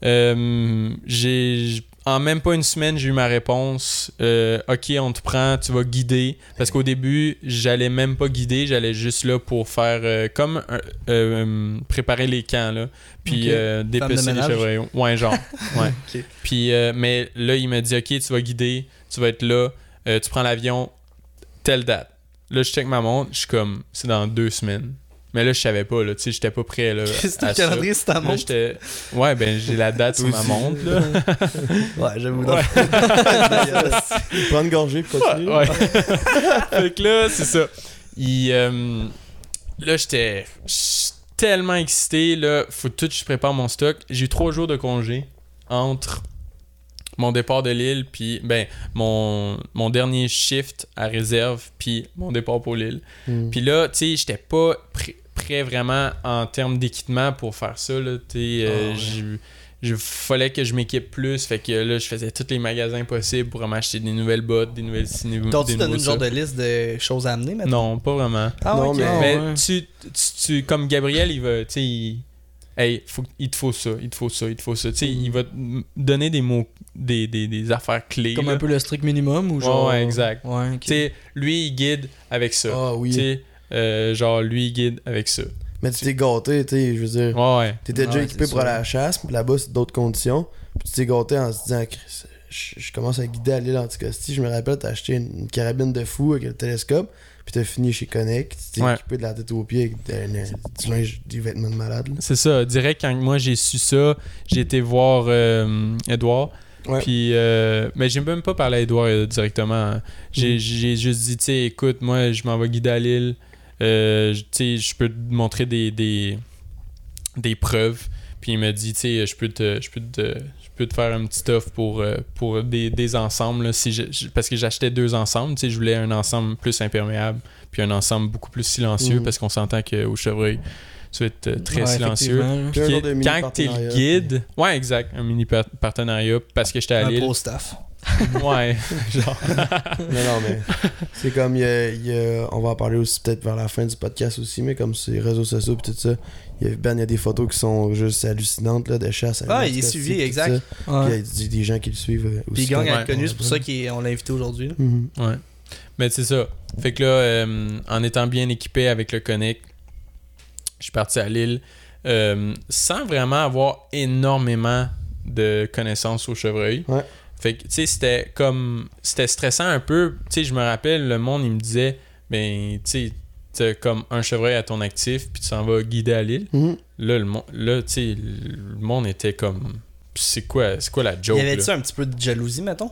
euh, j'ai. En même pas une semaine, j'ai eu ma réponse. Euh, ok, on te prend, tu vas guider. Parce qu'au début, j'allais même pas guider, j'allais juste là pour faire euh, comme euh, préparer les camps là, puis
Ok.
euh, dépecer les chevreuils. Ouais, genre. *laughs* Ouais. Puis euh, mais là, il m'a dit ok, tu vas guider, tu vas être là, tu prends l'avion, telle date. Là, je check ma montre, je suis comme, c'est dans deux semaines. Mais là, je savais pas, là, tu sais, j'étais pas prêt, là. À
le
ça.
calendrier, c'est ta
Là,
montre?
j'étais. Ouais, ben, j'ai la date sur ma montre, là. *laughs*
Ouais, j'avoue.
Ouais. *laughs*
prendre une gorgée puis.
Ouais. *laughs* fait que là, c'est ça. Il, euh, là, j'étais j'étais tellement excité. Là, faut tout que je prépare mon stock. J'ai eu trois jours de congé entre mon départ de l'île, puis ben, mon, mon dernier shift à réserve, puis mon départ pour l'île.
Mm.
Puis là, tu sais, j'étais pas prêt, prêt vraiment en termes d'équipement pour faire ça. Là, tu sais, euh,
Ah ouais.
j'ai- je fallait que je m'équipe plus. Fait que là, je faisais tous les magasins possibles pour m'acheter des nouvelles bottes, des nouvelles des
T'as-tu donné une genre de liste de choses à amener maintenant?
Non, pas vraiment.
Ah,
Non, mais-
Mais
ouais.
tu, tu, tu- comme Gabriel, il va, tu sais, il, hey, faut, il te faut ça, il te faut ça, il te faut ça. Tu sais, il va te donner des mots, des, des, des affaires clés.
Comme
là.
un peu le strict minimum ou genre.
ouais, exact.
Ouais.
Tu sais, lui, il guide avec ça.
Ah
Tu
oui.
sais, euh, genre, lui, il guide avec ça.
Mais tu t'es gâté, tu sais, je veux dire.
Ouais, ouais.
T'étais déjà
Ouais,
équipé pour aller à la chasse, puis là-bas, c'est d'autres conditions. Puis tu t'es gâté en se disant, je, je commence à guider à l'île Anticosti. Je me rappelle, t'as acheté une, une carabine de fou avec le télescope, puis t'as fini chez Connect. Tu t'es
Ouais.
équipé de la tête aux pieds avec de- de- du linge, des vêtements de malade.
C'est ça. Direct, quand moi j'ai su ça, j'ai été voir euh, Edouard.
Ouais.
Puis, euh, mais j'ai même pas parlé à Edouard euh, directement. hein. J'ai
Mm.
j'ai juste dit, tu sais, écoute, moi, je m'en vais guider à l'île. Euh, je- tu sais, je peux te montrer des, des, des preuves. Puis il m'a dit, tu sais, je peux te, je peux te, je peux te faire un petit offre pour, euh, pour des, des ensembles. là, si je- parce que j'achetais deux ensembles. Tu sais, je voulais un ensemble plus imperméable, puis un ensemble beaucoup plus silencieux,
Mm.
parce qu'on s'entend qu'au chevreuil, tu vas être euh, très
Ouais,
silencieux.
Puis
quand t'es le guide, ouais, exact, un mini par- partenariat parce que j'étais à
Un
Lille.
pro staff.
Ouais, *laughs* genre.
Non, non, mais c'est comme, il y a- il y a- on va en parler aussi peut-être vers la fin du podcast aussi, mais comme les réseaux sociaux et tout ça, il y a, ben, il y a des photos qui sont juste hallucinantes là, de chasse. à
Ah, il est suivi, exact.
ça.
Ouais.
Puis il y a des- des gens qui le suivent euh, aussi.
Puis
Ouais.
être connu, c'est pour ça qu'on l'a invité aujourd'hui.
Mhm.
Ouais. Mais c'est ça. Fait que là, euh, en étant bien équipé avec le Connect, je suis parti à Lille euh, sans vraiment avoir énormément de connaissances au chevreuil.
Ouais.
Fait que, tu sais, c'était comme. C'était stressant un peu. Tu sais, je me rappelle, le monde, il me disait, ben, tu sais, t'as comme un chevreuil à ton actif, puis tu s'en vas guider à Lille.
Mhm.
Là, le monde, là, tu sais, le monde était comme. C'est quoi, c'est quoi la joke?
Il y avait-tu un petit peu de jalousie, mettons?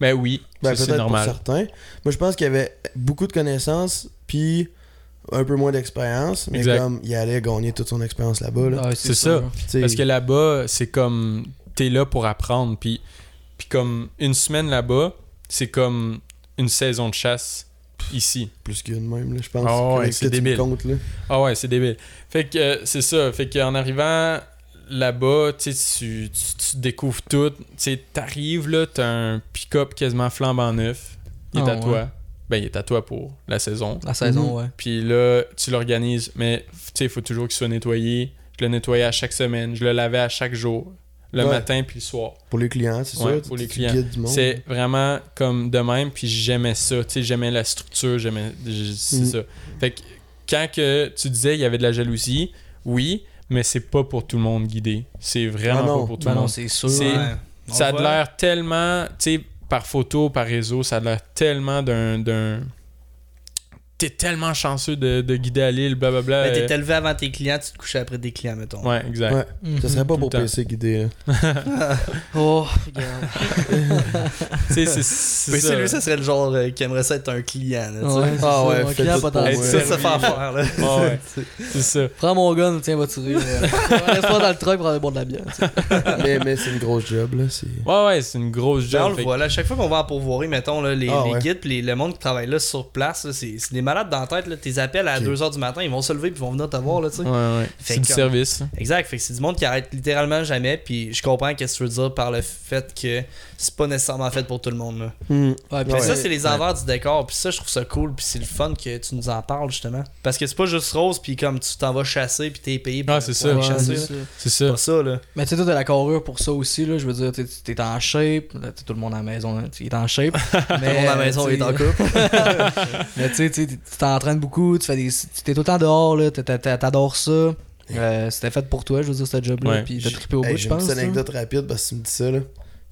Ben oui,
Ben,
ça, c'est
pour
normal.
certains. Moi, je pense qu'il y avait beaucoup de connaissances, puis un peu moins d'expérience, mais
Exact.
comme il allait gagner toute son expérience là-bas. Là.
Ouais,
C'est ça.
Sais,
Parce que là-bas, c'est comme. T'es là pour apprendre. Puis, puis comme une semaine là-bas, c'est comme une saison de chasse ici.
plus qu'une même, là, je pense.
Ah ouais, c'est débile.
comptes, là.
Ah ouais, c'est débile. Fait que euh, c'est ça. Fait qu'en arrivant là-bas, tu, tu, découvres tout. Tu sais, t'arrives là, t'as un pick-up quasiment flambant neuf. Il est
Ah
à
ouais.
toi. Ben, il est à toi pour la saison.
La saison,
Mhm.
ouais.
Puis là, tu l'organises, mais tu sais, il faut toujours qu'il soit nettoyé. Je le nettoyais à chaque semaine, je le lavais à chaque jour, le
Ouais.
matin puis le soir.
Pour les clients, c'est
Ouais,
ça.
pour les clients. C'est vraiment comme de même, puis j'aimais ça, tu sais, j'aimais la structure, j'aimais, c'est
Mhm.
ça. Fait que quand que tu disais il y avait de la jalousie, oui, mais c'est pas pour tout le monde guidé. C'est vraiment
Ah
pas pour tout
Ben
le
non,
monde.
c'est sûr.
C'est-
Ouais. On
Ça a l'air tellement, tu sais, par photo, par réseau, ça a de l'air tellement d'un... T'es tellement chanceux de, de guider à l'île, blablabla.
Mais
euh,
t'étais levé avant tes clients, tu te couchais après des clients, mettons.
Ouais, exact.
Ouais.
Mhm.
Ça serait pas
Tout
pour. PC guidé. là. *laughs* *laughs*
Oh, regarde.
Tu sais, c'est- ça.
lui, ça serait le genre euh, qui aimerait ça être un client. Là.
Ouais, c'est
Ah
ça,
ouais,
un client bon.
Ça, ça fait affaire. Là.
Ah ouais, *laughs* c'est ça.
Prends mon gun, tiens, va tirer. euh, Reste pas dans le truck pour aller boire de la bière.
mais mais c'est une grosse job, là. c'est-
Ouais, ouais, c'est une grosse job.
le
fait que-
voit. Là, chaque fois qu'on va en pourvoirie, mettons, là, les,
Ah
les guides le monde qui travaille là sur place, là, c'est c'est des malade dans la tête, là. Tes appels à
Ok.
2h du matin, ils vont se lever puis ils vont venir te voir, là, tu sais.
Ouais, ouais. C'est du service.
Exact, fait que c'est du monde qui arrête littéralement jamais, puis je comprends qu'est-ce que tu veux dire par le fait que c'est pas nécessairement fait pour tout le monde, là.
Hmm.
Ouais, puis
Ouais.
ça, c'est les envers du décor. Puis ça, je trouve ça cool. Puis c'est le fun que tu nous en parles, justement. Parce que c'est pas juste rose, puis comme tu t'en vas chasser, puis t'es payé pour,
Ah, c'est
pour
ça.
aller
Ouais,
chasser.
c'est ça.
Ça.
pas ça, là.
Mais tu sais, toi, t'as la carrure pour ça aussi, là. Je veux dire, t'es- t'es en shape. Là, tout le monde à la maison, là, il est en shape. mais, *laughs*
Tout le monde à la maison
euh,
est en couple.
Mais tu sais, *laughs* tu tu t'entraînes beaucoup, tu fais des. T'es tout le temps dehors, là. t'a- t'a- T'adores ça. Euh, C'était fait pour toi, je veux dire, ce job-là.
Ouais.
Puis t'as
J'ai-
trippé au
hey,
bout, je
J'ai une
pense.
petite
là.
anecdote rapide parce que tu me dis ça. Là. Tu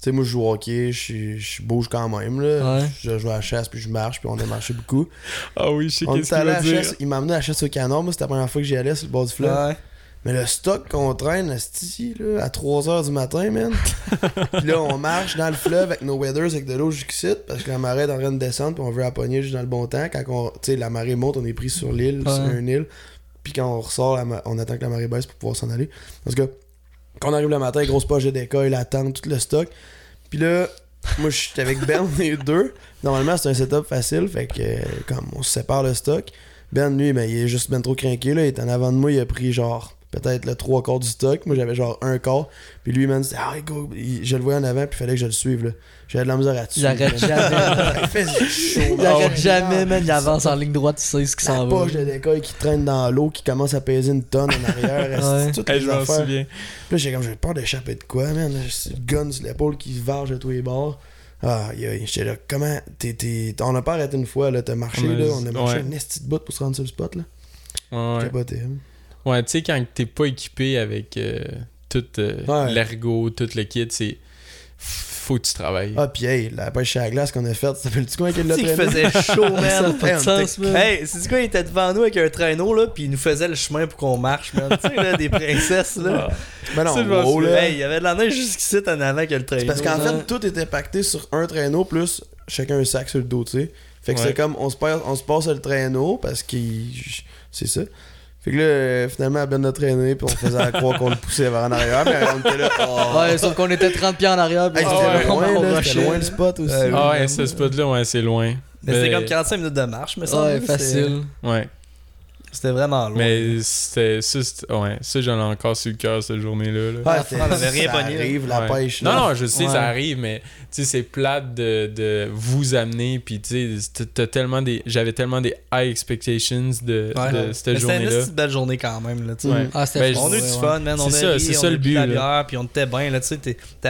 sais, moi, je joue au hockey, je, je bouge quand même. Là.
Ouais.
Je joue à la chasse, puis je marche, puis on a marché beaucoup. *laughs*
Ah oui, je sais
On
qu'est-ce qu'il
à la chasse, il m'a amené à la chasse au canard. Moi, c'était la première fois que j'y allais sur le bord du fleuve.
Ouais.
Mais le stock qu'on traîne, esti, là, à 3h du matin, man. *laughs* puis là, on marche dans le fleuve avec nos waders, avec de l'eau jusqu'ici, parce que la marée est en train de descendre, puis on veut la pogner juste dans le bon temps. Quand on, la marée monte, on est pris sur l'île, sur une île. Puis quand on ressort, on attend que la marée baisse pour pouvoir s'en aller. Parce que quand on arrive le matin, grosse poche de décolle, la tente, tout le stock. Puis là, moi, je suis avec Ben, les deux. Normalement, c'est un setup facile, fait que comme on se sépare le stock. Ben, lui, ben, il est juste ben trop craqué, là. Il est en avant de moi, il a pris genre peut-être le trois quarts du stock. Moi, j'avais genre un quart. Puis lui, man, c'était, ah, go. Il- je le voyais en avant, puis il fallait que je le suive, là. J'avais de la misère à tuer.
J'arrête jamais. *laughs*
Il.
Il
Ah
arrête jamais, man. Il avance en ligne droite, il sait ce qui s'en va.
poche de qui traîne dans l'eau, qui commence à peser une tonne en arrière.
Ouais.
toutes
Hey,
les
je m'en souviens.
Puis là, j'ai comme, j'ai peur d'échapper de quoi, man. Le gun sur l'épaule qui se varge de tous les bords. Ah, j'étais là, comment. T'es, t'es- On a pas arrêté une fois, là. T'as marché,
On
là. On a marché
ouais.
une esti de bout pour se rendre sur le spot, là.
Ouais, ouais.
Capoté, hein.
Ouais, tu sais, quand t'es pas équipé avec euh, tout euh,
Ouais.
l'ergot, tout le kit, c'est. Faut que tu travailles.
Ah, pis hey, la pêche à la glace qu'on a faite, ça fait le petit coin qui l'a
qu'il
traîné.
faisait chaud, *laughs*
Ça
man.
Hey, on
sens, man.
Hey, c'est quoi, il était devant nous avec un traîneau, là, puis il nous faisait le chemin pour qu'on marche, man. Tu sais, là, des *laughs* princesses, là.
Mais non,
Ça,
wow, là.
Hey, il y avait de la neige jusqu'ici en avant que le traîneau.
Parce qu'en fait, tout était pacté sur un traîneau, plus chacun un sac sur le dos, tu sais. Fait que
Ouais.
c'est comme, on se, passe, on se passe le traîneau, parce que c'est ça. Fait que là, euh, finalement, Ben a traîné, puis on faisait croire qu'on le poussait vers en arrière, mais on était là. oh.
Ouais, sauf qu'on était 30 pieds en arrière. puis
Hey,
on
c'était
était
loin, là, c'était loin le spot aussi.
Ah
oui,
ouais, ce spot-là, ouais, c'est loin.
Mais c'était comme 45 minutes de marche, mais ça.
Ouais, facile.
Ouais.
C'était vraiment loin.
Mais c'était. Ça, c'était- ouais, ça j'en ai encore sur le cœur cette journée-là. là.
Ouais, c'était-
on avait rien
ça
pogné,
arrive, la
Ouais.
pêche.
Non,
là.
non, je sais,
Ouais.
ça arrive, mais tu sais, c'est plate de, de vous amener. Puis tu sais, tellement des. J'avais tellement des high expectations de,
Ouais.
de
Mais
cette
C'était une
journée-là.
belle journée quand même, là.
Ah, c'était
Ben,
On a eu du fun, man. On
C'est
a
ça,
ri, on
ça
a
le
bu
but,
la bière, puis on était bien, là,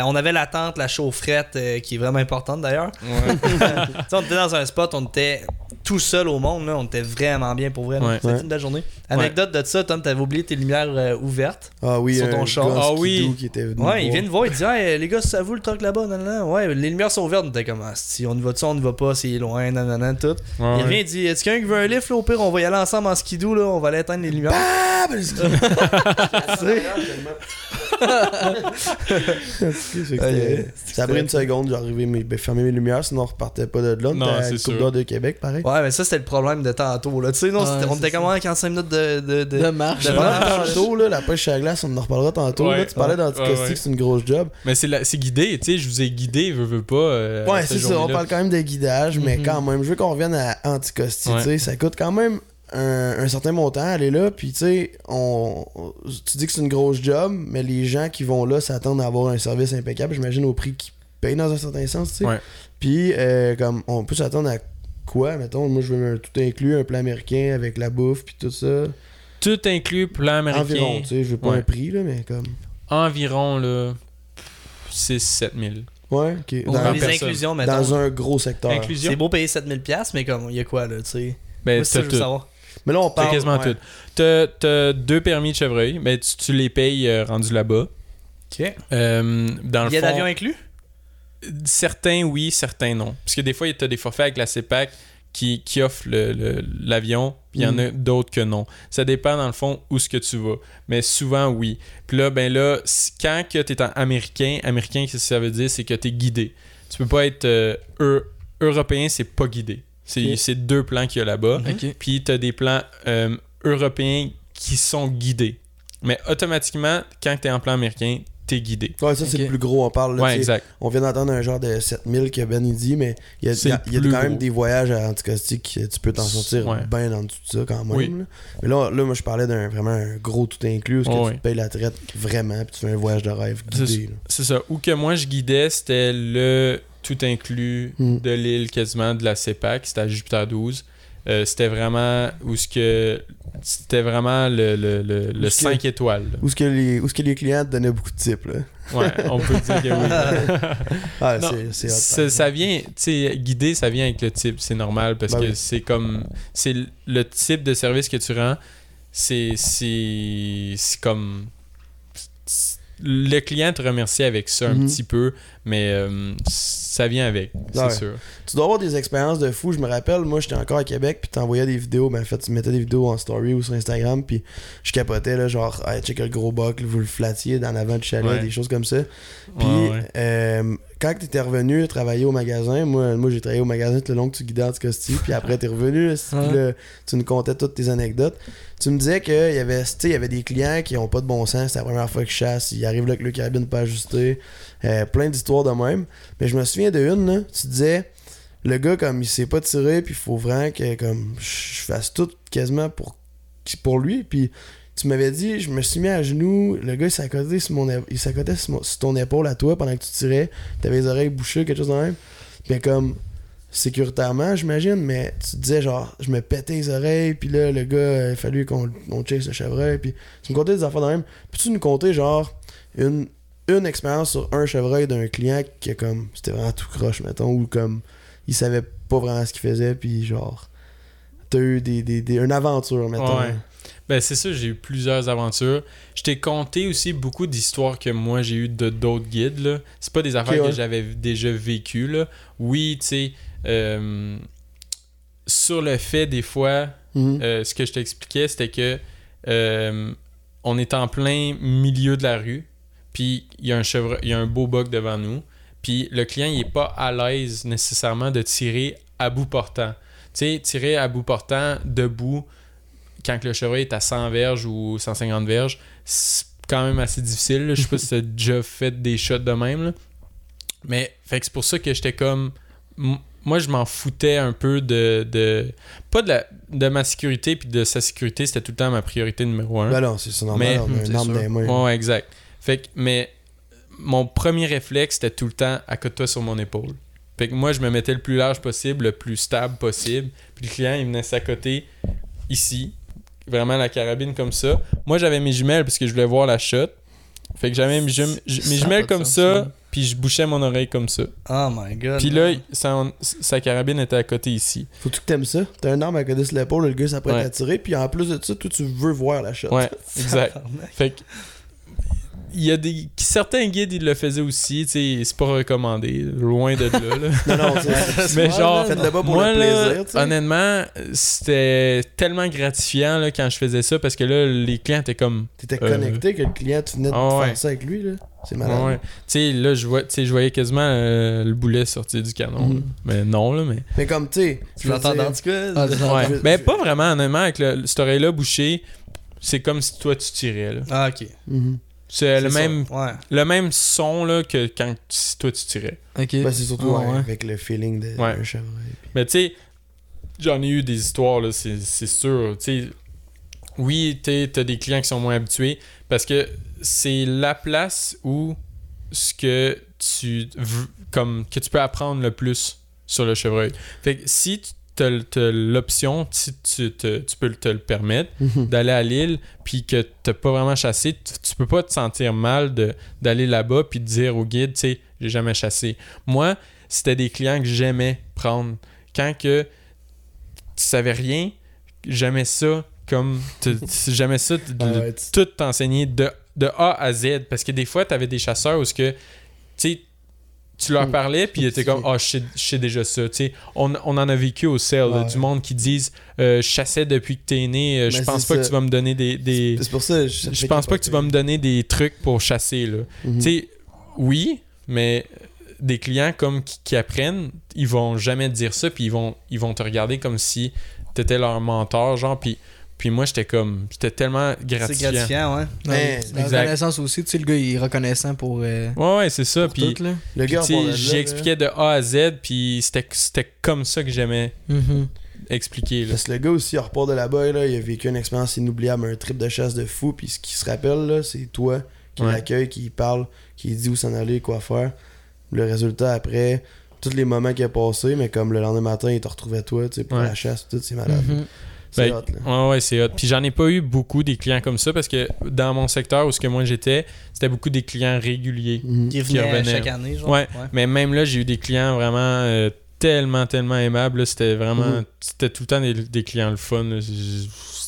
On avait la tente, la chaufferette, euh, qui est vraiment importante d'ailleurs. *laughs* On était dans un spot, on était tout seul au monde, là. On était vraiment bien pour vrai. C'était. Journée. Anecdote de ça, Tom, t'avais oublié tes lumières euh, ouvertes.
Ah oui,
Sur
un
ton char.
gars
Ah oui.
qui était venu
Ouais, il
voir.
vient de voir, il dit Hey, les gars, ça vous le truc là-bas, nan, nan. Ouais, les lumières sont ouvertes. On était comme, ah, si on y va-tu, on y va pas, c'est loin, nan, nan, nan, tout.
Ouais,
il
ouais.
revient, il dit Est-ce quelqu'un qui veut un lift, là, au pire, on va y aller ensemble en skidoo, là, on va aller éteindre les lumières.
Ah, ben, c'est- C'est Ça a pris une seconde, j'ai arrivé mes, ben, fermer mes lumières, sinon on repartait pas de là. On
Non, c'est
coupe
sûr.
d'heure de Québec, pareil.
Ouais, mais ça, c'était le problème de tantôt, là. Tu sais, non, on était
ça.
comment à 45 minutes de. de, de-
De marche.
de marche.
tantôt, là, la pêche à la glace, on en reparlera tantôt.
Ouais,
là, tu parlais
ouais,
d'anticaustique,
ouais, ouais.
c'est une grosse job.
Mais c'est la- c'est guidé, tu sais, je vous ai guidé, veux, veux pas. euh,
Ouais, c'est ça, on parle quand même de guidage, mais
Mhm.
quand même, je veux qu'on revienne à
Ouais.
tu sais, ça coûte quand même un, un certain montant aller là, puis tu sais, on, on- tu dis que c'est une grosse job, mais les gens qui vont là s'attendent à avoir un service impeccable, j'imagine au prix qu'ils payent dans un certain sens, tu sais.
Ouais.
Puis, euh, comme, on peut s'attendre à quoi, mettons, moi je veux un tout inclus, un plat américain avec la bouffe, puis tout ça.
Tout inclus, plan américain.
Environ, tu sais, je veux pas
Ouais.
un prix, là, mais comme.
Environ, là, 6-7 000.
Ouais, ok. Dans,
les
personne.
inclusions, mettons.
dans un gros secteur.
Inclusion.
C'est beau payer 7000$, mais comme, il y a quoi, là, tu sais?
Ben,
Moi, c'est ça, je veux savoir.
Mais là, on
T'as
parle.
quasiment
ouais.
tout. T'as- T'as deux permis de chevreuil, mais tu, tu les payes euh, rendus là-bas.
Ok.
Euh, dans le
Billet
fond,
d'avion inclus?
Certains oui, certains non. Parce que des fois, t'as des forfaits avec la CEPAC qui, qui offrent le- le- l'avion, puis il y en a d'autres que non. Ça dépend, dans le fond, où ce que tu vas. Mais souvent, oui. Puis là, ben là, quand que t'es en américain, américain, qu'est-ce que ça veut dire? C'est que t'es guidé. Tu peux pas être euh, eu- européen, c'est pas guidé. C'est deux plans qu'il y a là-bas. Puis tu as des plans euh, européens qui sont guidés. Mais automatiquement, quand tu es en plan américain, tu t'es guidé.
Ouais, ça, c'est le plus gros. On parle, là,
Ouais, exact.
On vient d'entendre un genre de 7000 que Ben il dit, mais il y a, y a-
le
il y a
plus
quand même des voyages à Anticaustique que tu peux t'en sortir
Ouais.
bien en dessous de ça quand même.
Oui.
là. Mais là, là, moi, je parlais d'un vraiment un gros tout inclus où que
Ouais,
tu te payes la traite vraiment puis tu fais un voyage de rêve
C'est
guidé.
C'est ça. Où que moi je guidais, c'était le tout inclus
Mm.
de l'île quasiment de la CEPAC. C'était à Jupiter 12. Euh, c'était vraiment où ce que c'était vraiment le, le, le, le
Où ce que-
5 étoiles. là.
Où est-ce que, les- où est-ce que les clients te donnaient beaucoup de tips, là?
Ouais, on peut dire que oui. *laughs*
Ah,
Non, ça, vient, tu sais, guider, ça vient avec le type, c'est normal parce
Ben
que
oui.
c'est comme, c'est le- type de service que tu rends, c'est, c'est, c'est comme, le client te remercie avec ça un
Mhm.
petit peu, mais euh, ça vient avec, c'est
Ouais.
sûr.
Tu dois avoir des expériences de fou. Je me rappelle, moi, j'étais encore à Québec, puis t'envoyais des vidéos. Ben, en fait, tu mettais des vidéos en story ou sur Instagram, puis je capotais, là, genre, hey, check le gros buck, vous le flattiez dans l'avant du chalet,
Ouais.
des choses comme ça. Puis,
Ouais, ouais.
euh, quand t'étais revenu travailler au magasin, moi, moi j'ai travaillé au magasin tout le long que tu guidais en Anticosti, puis après t'es revenu, puis là, tu nous contais toutes tes anecdotes. Tu me disais qu'il y avait, tu sais, il y avait des clients qui ont pas de bon sens, c'est la première fois qu'ils chassent, ils arrivent là avec le carabine pas ajusté, euh, plein d'histoires de même. Mais je me souviens de une, là, tu disais, le gars, comme il sait pas tirer, puis il faut vraiment que comme je fasse tout quasiment pour, pour lui, puis tu m'avais dit, je me suis mis à genoux, le gars il s'accotait sur, mon, il s'accotait sur, ton épaule à toi pendant que tu tirais, t'avais les oreilles bouchées, quelque chose de même. Mais comme sécuritairement, j'imagine, mais tu disais genre, je me pétais les oreilles, puis là, le gars, il a fallu qu'on on chase le chevreuil, puis tu me contais des affaires de même. Puis tu nous contais genre une, une expérience sur un chevreuil d'un client qui comme, c'était vraiment tout croche, mettons, ou comme, il savait pas vraiment ce qu'il faisait, puis genre, t'as eu des, des, des- une aventure, mettons.
Ouais. Ben c'est ça, j'ai eu plusieurs aventures. Je t'ai conté aussi beaucoup d'histoires que moi j'ai eu de d'autres guides. là. C'est pas des affaires
ouais.
que j'avais déjà vécues. Là. Oui, tu sais, euh, sur le fait des fois,
Mhm.
euh, ce que je t'expliquais, c'était que euh, on est en plein milieu de la rue, puis il y a un il y a un beau bug devant nous, puis le client il est pas à l'aise nécessairement de tirer à bout portant. Tu sais, tirer à bout portant debout quand le chevreuil est à 100 verges ou 150 verges, c'est quand même assez difficile. là. Je sais pas si tu as *laughs* déjà fait des shots de même. là. Mais fait que c'est pour ça que j'étais comme. Moi, je m'en foutais un peu de. de pas de, la, de ma sécurité puis de sa sécurité, c'était tout le temps ma priorité numéro un.
Ben non, c'est normal,
Mais-
on a *laughs* une arme
sûr.
dans les mains.
Ouais, ouais, exact. Fait que, mais mon premier réflexe, c'était tout le temps accote-toi sur mon épaule. Fait que moi, je me mettais le plus large possible, le plus stable possible. Puis le client, il venait s'accoter ici. Vraiment la carabine comme ça. Moi, j'avais mes jumelles parce que je voulais voir la shot. Fait que j'avais mes, jumelles comme ça,
ça.
puis je bouchais mon oreille comme ça.
Oh my god.
Puis là, sa, sa carabine était à côté ici.
Faut que t'aimes ça? T'as un arme à côté sur l'épaule, le gars s'apprête
Ouais.
à tirer, puis en plus de ça, toi, tu veux voir la shot.
Ouais, *laughs* exact. Fait que il y a des certains guides ils le faisaient aussi, tu sais, c'est pas recommandé, loin de là. là. *laughs*
Non, non, c'est
Mais genre,
pour
moi,
le
là,
plaisir,
honnêtement, c'était tellement gratifiant là, quand je faisais ça parce que là, les clients étaient comme.
T'étais
Euh,
connecté que le client, tu venais de
ah ouais.
faire ça avec lui, là. C'est malade.
Ouais. Tu sais, là, je, vois, tu sais, je voyais quasiment euh, le boulet sortir du canon. Là. Mais non, là, mais.
Mais comme, tu sais,
Tu l'entends dans tout cas.
Ah,
Mais
je-
pas vraiment, honnêtement, avec le, cette oreille-là bouchée, c'est comme si toi tu tirais. là.
Ah, ok.
Mhm.
C'est le
ça.
même,
Ouais.
le même son là, que quand si toi tu tirais.
Ok.
Ben, c'est surtout ouais,
ouais.
avec le feeling de
Ouais.
un chevreuil.
Mais tu sais, j'en ai eu des histoires, là, c'est c'est sûr. Tu sais, oui, tu as des clients qui sont moins habitués parce que c'est la place où ce que tu v- comme que tu peux apprendre le plus sur le chevreuil. Fait que si tu as l'option, si tu, te- tu peux te le permettre,
Mhm.
d'aller à l'île puis que t'as pas vraiment chassé, tu, tu peux pas te sentir mal d'aller là-bas puis de dire au guide, tu sais, j'ai jamais chassé. Moi, c'était des clients que j'aimais prendre. Quand que tu savais rien, j'aimais ça comme *laughs* j'aimais ça de,
Ah
de tout t'enseigner de, de A à Z parce que des fois tu avais des chasseurs où ce que tu sais tu leur
Hmm.
parlais puis ils étaient comme *laughs* ah je sais- je sais déjà ça tu sais on, on en a vécu au
Ouais.
du monde qui disent euh, je chassais depuis que t'es né euh, je
Ben,
pense pas que tu vas me donner des, des-
C'est pour ça. Je,
je pense pas que tu vas me donner des trucs pour chasser là
Mhm.
tu sais oui mais des clients comme qui, qui apprennent ils vont jamais te dire ça puis ils vont ils vont te regarder comme si t'étais leur mentor genre puis Puis moi, j'étais comme. C'était tellement
C'est
gratifiant.
gratifiant, ouais.
Ouais,
Hein,
la reconnaissance aussi, tu sais, le gars, il est reconnaissant pour, euh,
Ouais, ouais, c'est ça.
pour
Puis,
tout, là.
Le
puis,
gars, on parle de
A à Z, puis c'était c'était comme ça que j'aimais
Mhm.
expliquer. Là.
Parce que le gars aussi, il repart de là-bas, là, il a vécu une expérience inoubliable, un trip de chasse de fou, puis ce qu'il se rappelle, là, c'est toi qui
Ouais.
l'accueille, qui parle, qui dit où s'en aller, quoi faire. Le résultat après, tous les moments qu'il a passé, mais comme le lendemain matin, il te retrouvait toi, tu sais, pour
Ouais.
la chasse, tout, c'est malade.
Mhm.
C'est
Ben,
hot, là.
Ouais, ouais, c'est hot. Puis j'en ai pas eu beaucoup des clients comme ça parce que dans mon secteur où ce que moi j'étais, c'était beaucoup des clients réguliers.
Mhm.
Qui revenait
revenait.
chaque année, genre?
Ouais. Mais même là, j'ai eu des clients vraiment euh, tellement, tellement aimables. là. C'était vraiment.
Mhm.
C'était tout le temps des, des clients le fun. là.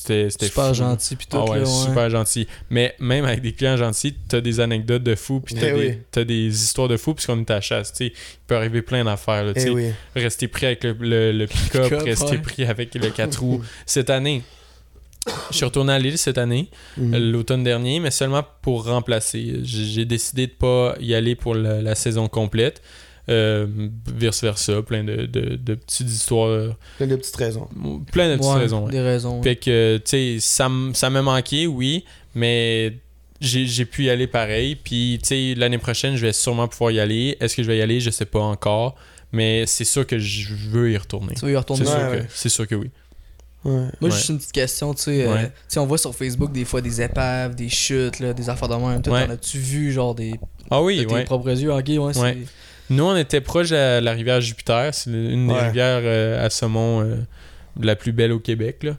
C'était c'était
Super
fou.
gentil, puis tout,
Ah ouais,
là, ouais.
super gentil. Mais même avec des clients gentils, t'as des anecdotes de fous, puis t'as
Eh
des,
oui.
t'as des histoires de fous, puisqu'on est à la chasse. tu sais. Il peut arriver plein d'affaires.
Eh oui.
Rester pris avec le, le, le pick-up, rester
ouais.
pris avec le 4 roues. *laughs* Cette année, je suis retourné à Lille cette année,
Mhm.
euh, l'automne dernier, mais seulement pour remplacer. J'ai j'ai décidé de pas y aller pour la, la saison complète. Euh, vice versa, plein de, de, de petites histoires,
Plein de petites raisons.
plein de petites
Ouais,
raisons. ouais.
Des raisons. ouais.
Fait que, tu sais, ça, m- ça m'a manqué, oui, mais j'ai j'ai pu y aller pareil. Puis, tu sais, l'année prochaine, je vais sûrement pouvoir y aller. Est-ce que je vais y aller? Je sais pas encore. Mais c'est sûr que je veux y retourner.
Tu vas y retourner?
C'est sûr,
Ouais,
que- sûr oui.
Ouais.
Moi,
Ouais.
juste une petite question, tu sais. euh,
Ouais.
tu sais, on voit sur Facebook des fois des épaves, des chutes, là, des affaires de même. T'en as-tu vu, genre, des,
Ah oui,
de tes
ouais.
propres yeux? Ok, ouais, c'est.
Ouais. Nous, on était proche à la rivière Jupiter. C'est une des rivières euh, à saumon euh, la plus belle au Québec. Là.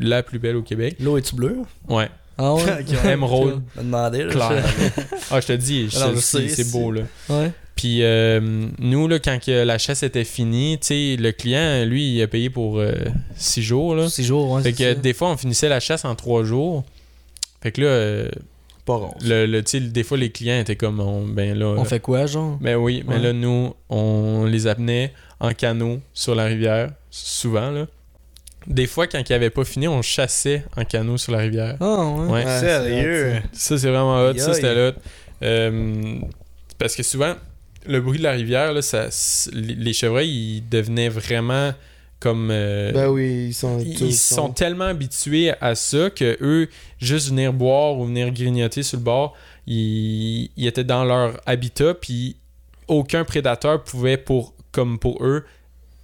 La plus belle au Québec.
L'eau est-tu bleue?
Ouais.
Ah ouais? *laughs*
Émeraude.
Je.
Claire. *laughs* ah, je te dis, je-
Alors, je
c'est
sais,
c'est beau, là.
Ouais.
Puis euh, nous, là, quand que la chasse était finie, tu sais, le client, lui, il a payé pour euh, six jours. Là.
Six jours, ouais.
Fait
c'est
que
ça.
des fois, on finissait la chasse en trois jours. Fait que là, euh,
Pas rose.
le, le- des fois, les clients étaient comme, on- ben là.
On fait quoi, genre?
Ben oui, mais là, nous, on les amenait en canot sur la rivière, souvent, là. Des fois, quand ils n'avaient pas fini, on chassait en canot sur la rivière.
Ah ouais.
Ouais.
Ouais,
Sérieux?
Ça, c'est vraiment hot. Ça, c'était hot. Euh, parce que souvent, le bruit de la rivière, là, ça, les chevreuils, ils devenaient vraiment comme... euh,
Ben oui, ils sont.
ils,
tous-
ils sont tellement habitués à ça que eux, juste venir boire ou venir grignoter sur le bord, ils, ils étaient dans leur habitat, puis aucun prédateur pouvait, pour, comme pour eux,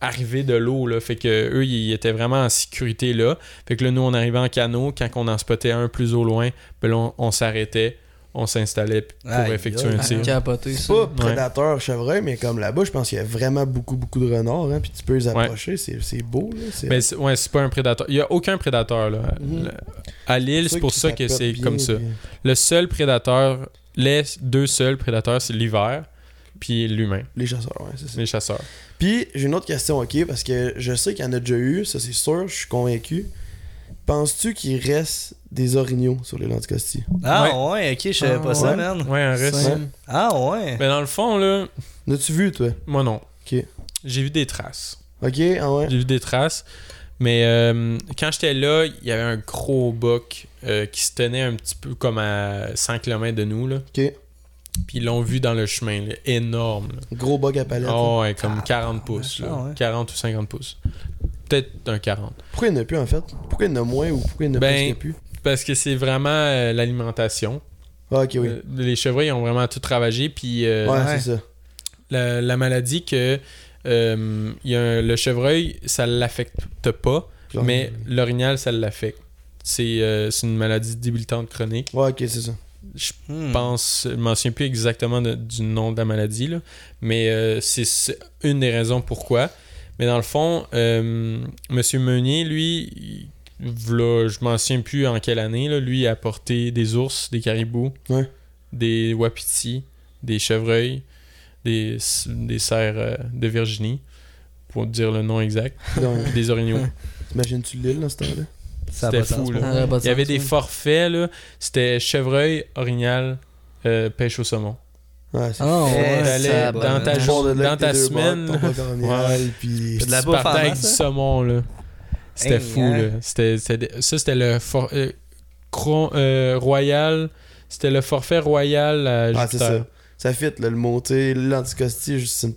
arriver de l'eau. Là. Fait que eux, ils étaient vraiment en sécurité là. Fait que là, nous, on arrivait en canot. Quand on en spottait un plus au loin, ben là, on, on s'arrêtait, on s'installait pour effectuer un tir.
Capoté,
C'est
ça.
pas prédateur chevreuil, mais comme là-bas, je pense qu'il y a vraiment beaucoup, beaucoup de renards, hein, puis tu peux les approcher, c'est c'est beau, là.
Mais ouais, c'est pas un prédateur. Il y a aucun prédateur là.
Mhm.
À Lille, c'est pour ça que c'est
bien,
comme ça. Le seul prédateur, les deux seuls prédateurs, c'est l'hiver, puis l'humain,
Les chasseurs, ouais, c'est ça.
les chasseurs.
Puis, j'ai une autre question, ok, parce que je sais qu'il y en a déjà eu, ça c'est sûr, je suis convaincu. Penses-tu qu'il reste des orignaux sur les Lanticosti?
Ah ouais, ok, je savais
Ah,
pas ça, man.
Ouais, un reste.
Ah ouais.
Mais dans le fond, là,
N'as-tu vu, toi?
moi non.
Ok.
J'ai vu des traces.
Ok, ah ouais.
J'ai vu des traces. Mais euh, quand j'étais là, il y avait un gros buck euh, qui se tenait un petit peu comme à 100 km de nous. Là.
Ok.
Puis ils l'ont vu dans le chemin, là, énorme. là.
Gros bug à palette.
Oh,
là.
ouais, comme
Ah,
40 pouces. là.
ah ouais.
40 ou 50 pouces. Peut-être un 40.
Pourquoi il n'y en a plus, en fait? Pourquoi il y en a moins ou pourquoi il n'y en a
Ben,
plus?
Parce que c'est vraiment euh, l'alimentation.
Ah, ok, oui.
Euh, les chevreuils ont vraiment tout ravagé. Puis euh,
ouais,
ouais.
c'est ça.
la, la maladie que euh, il y a un- le chevreuil, ça l'affecte pas,
Genre-
mais l'orignal, ça l'affecte. C'est euh, c'est une maladie débilitante chronique.
Ouais, ok, c'est ça.
Je
Hmm.
pense, je m'en souviens plus exactement de- du nom de la maladie, là, mais euh, c'est- c'est une des raisons pourquoi. Mais dans le fond, euh, Monsieur Meunier, lui, il- v'là, je m'en souviens plus en quelle année, là, lui a apporté des ours, des caribous,
Ouais.
des wapitis, des chevreuils, des, des cerfs euh, de Virginie, pour dire le nom exact, puis *laughs* des orignaux.
T'imagines-tu l'île dans ce temps-là?
C'était fou, là.
pas
Il y avait des
ouais.
forfaits, là, c'était chevreuil, orignal, euh, pêche au saumon.
Ouais, c'est
Eh,
ouais, ça-
dans ta
ouais.
jour- dans ta semaine,
ton bord orignal, puis...
de la
tu partais avec
masse,
du
ça?
saumon, là. C'était
Hey,
fou,
hein?
là. C'était, c'était- ça, c'était le for- euh, cron- euh, royal. C'était le forfait royal à
Ah, c'est ça. Ça fit, là, le mot, tu sais, l'anticosti, juste, c'est une-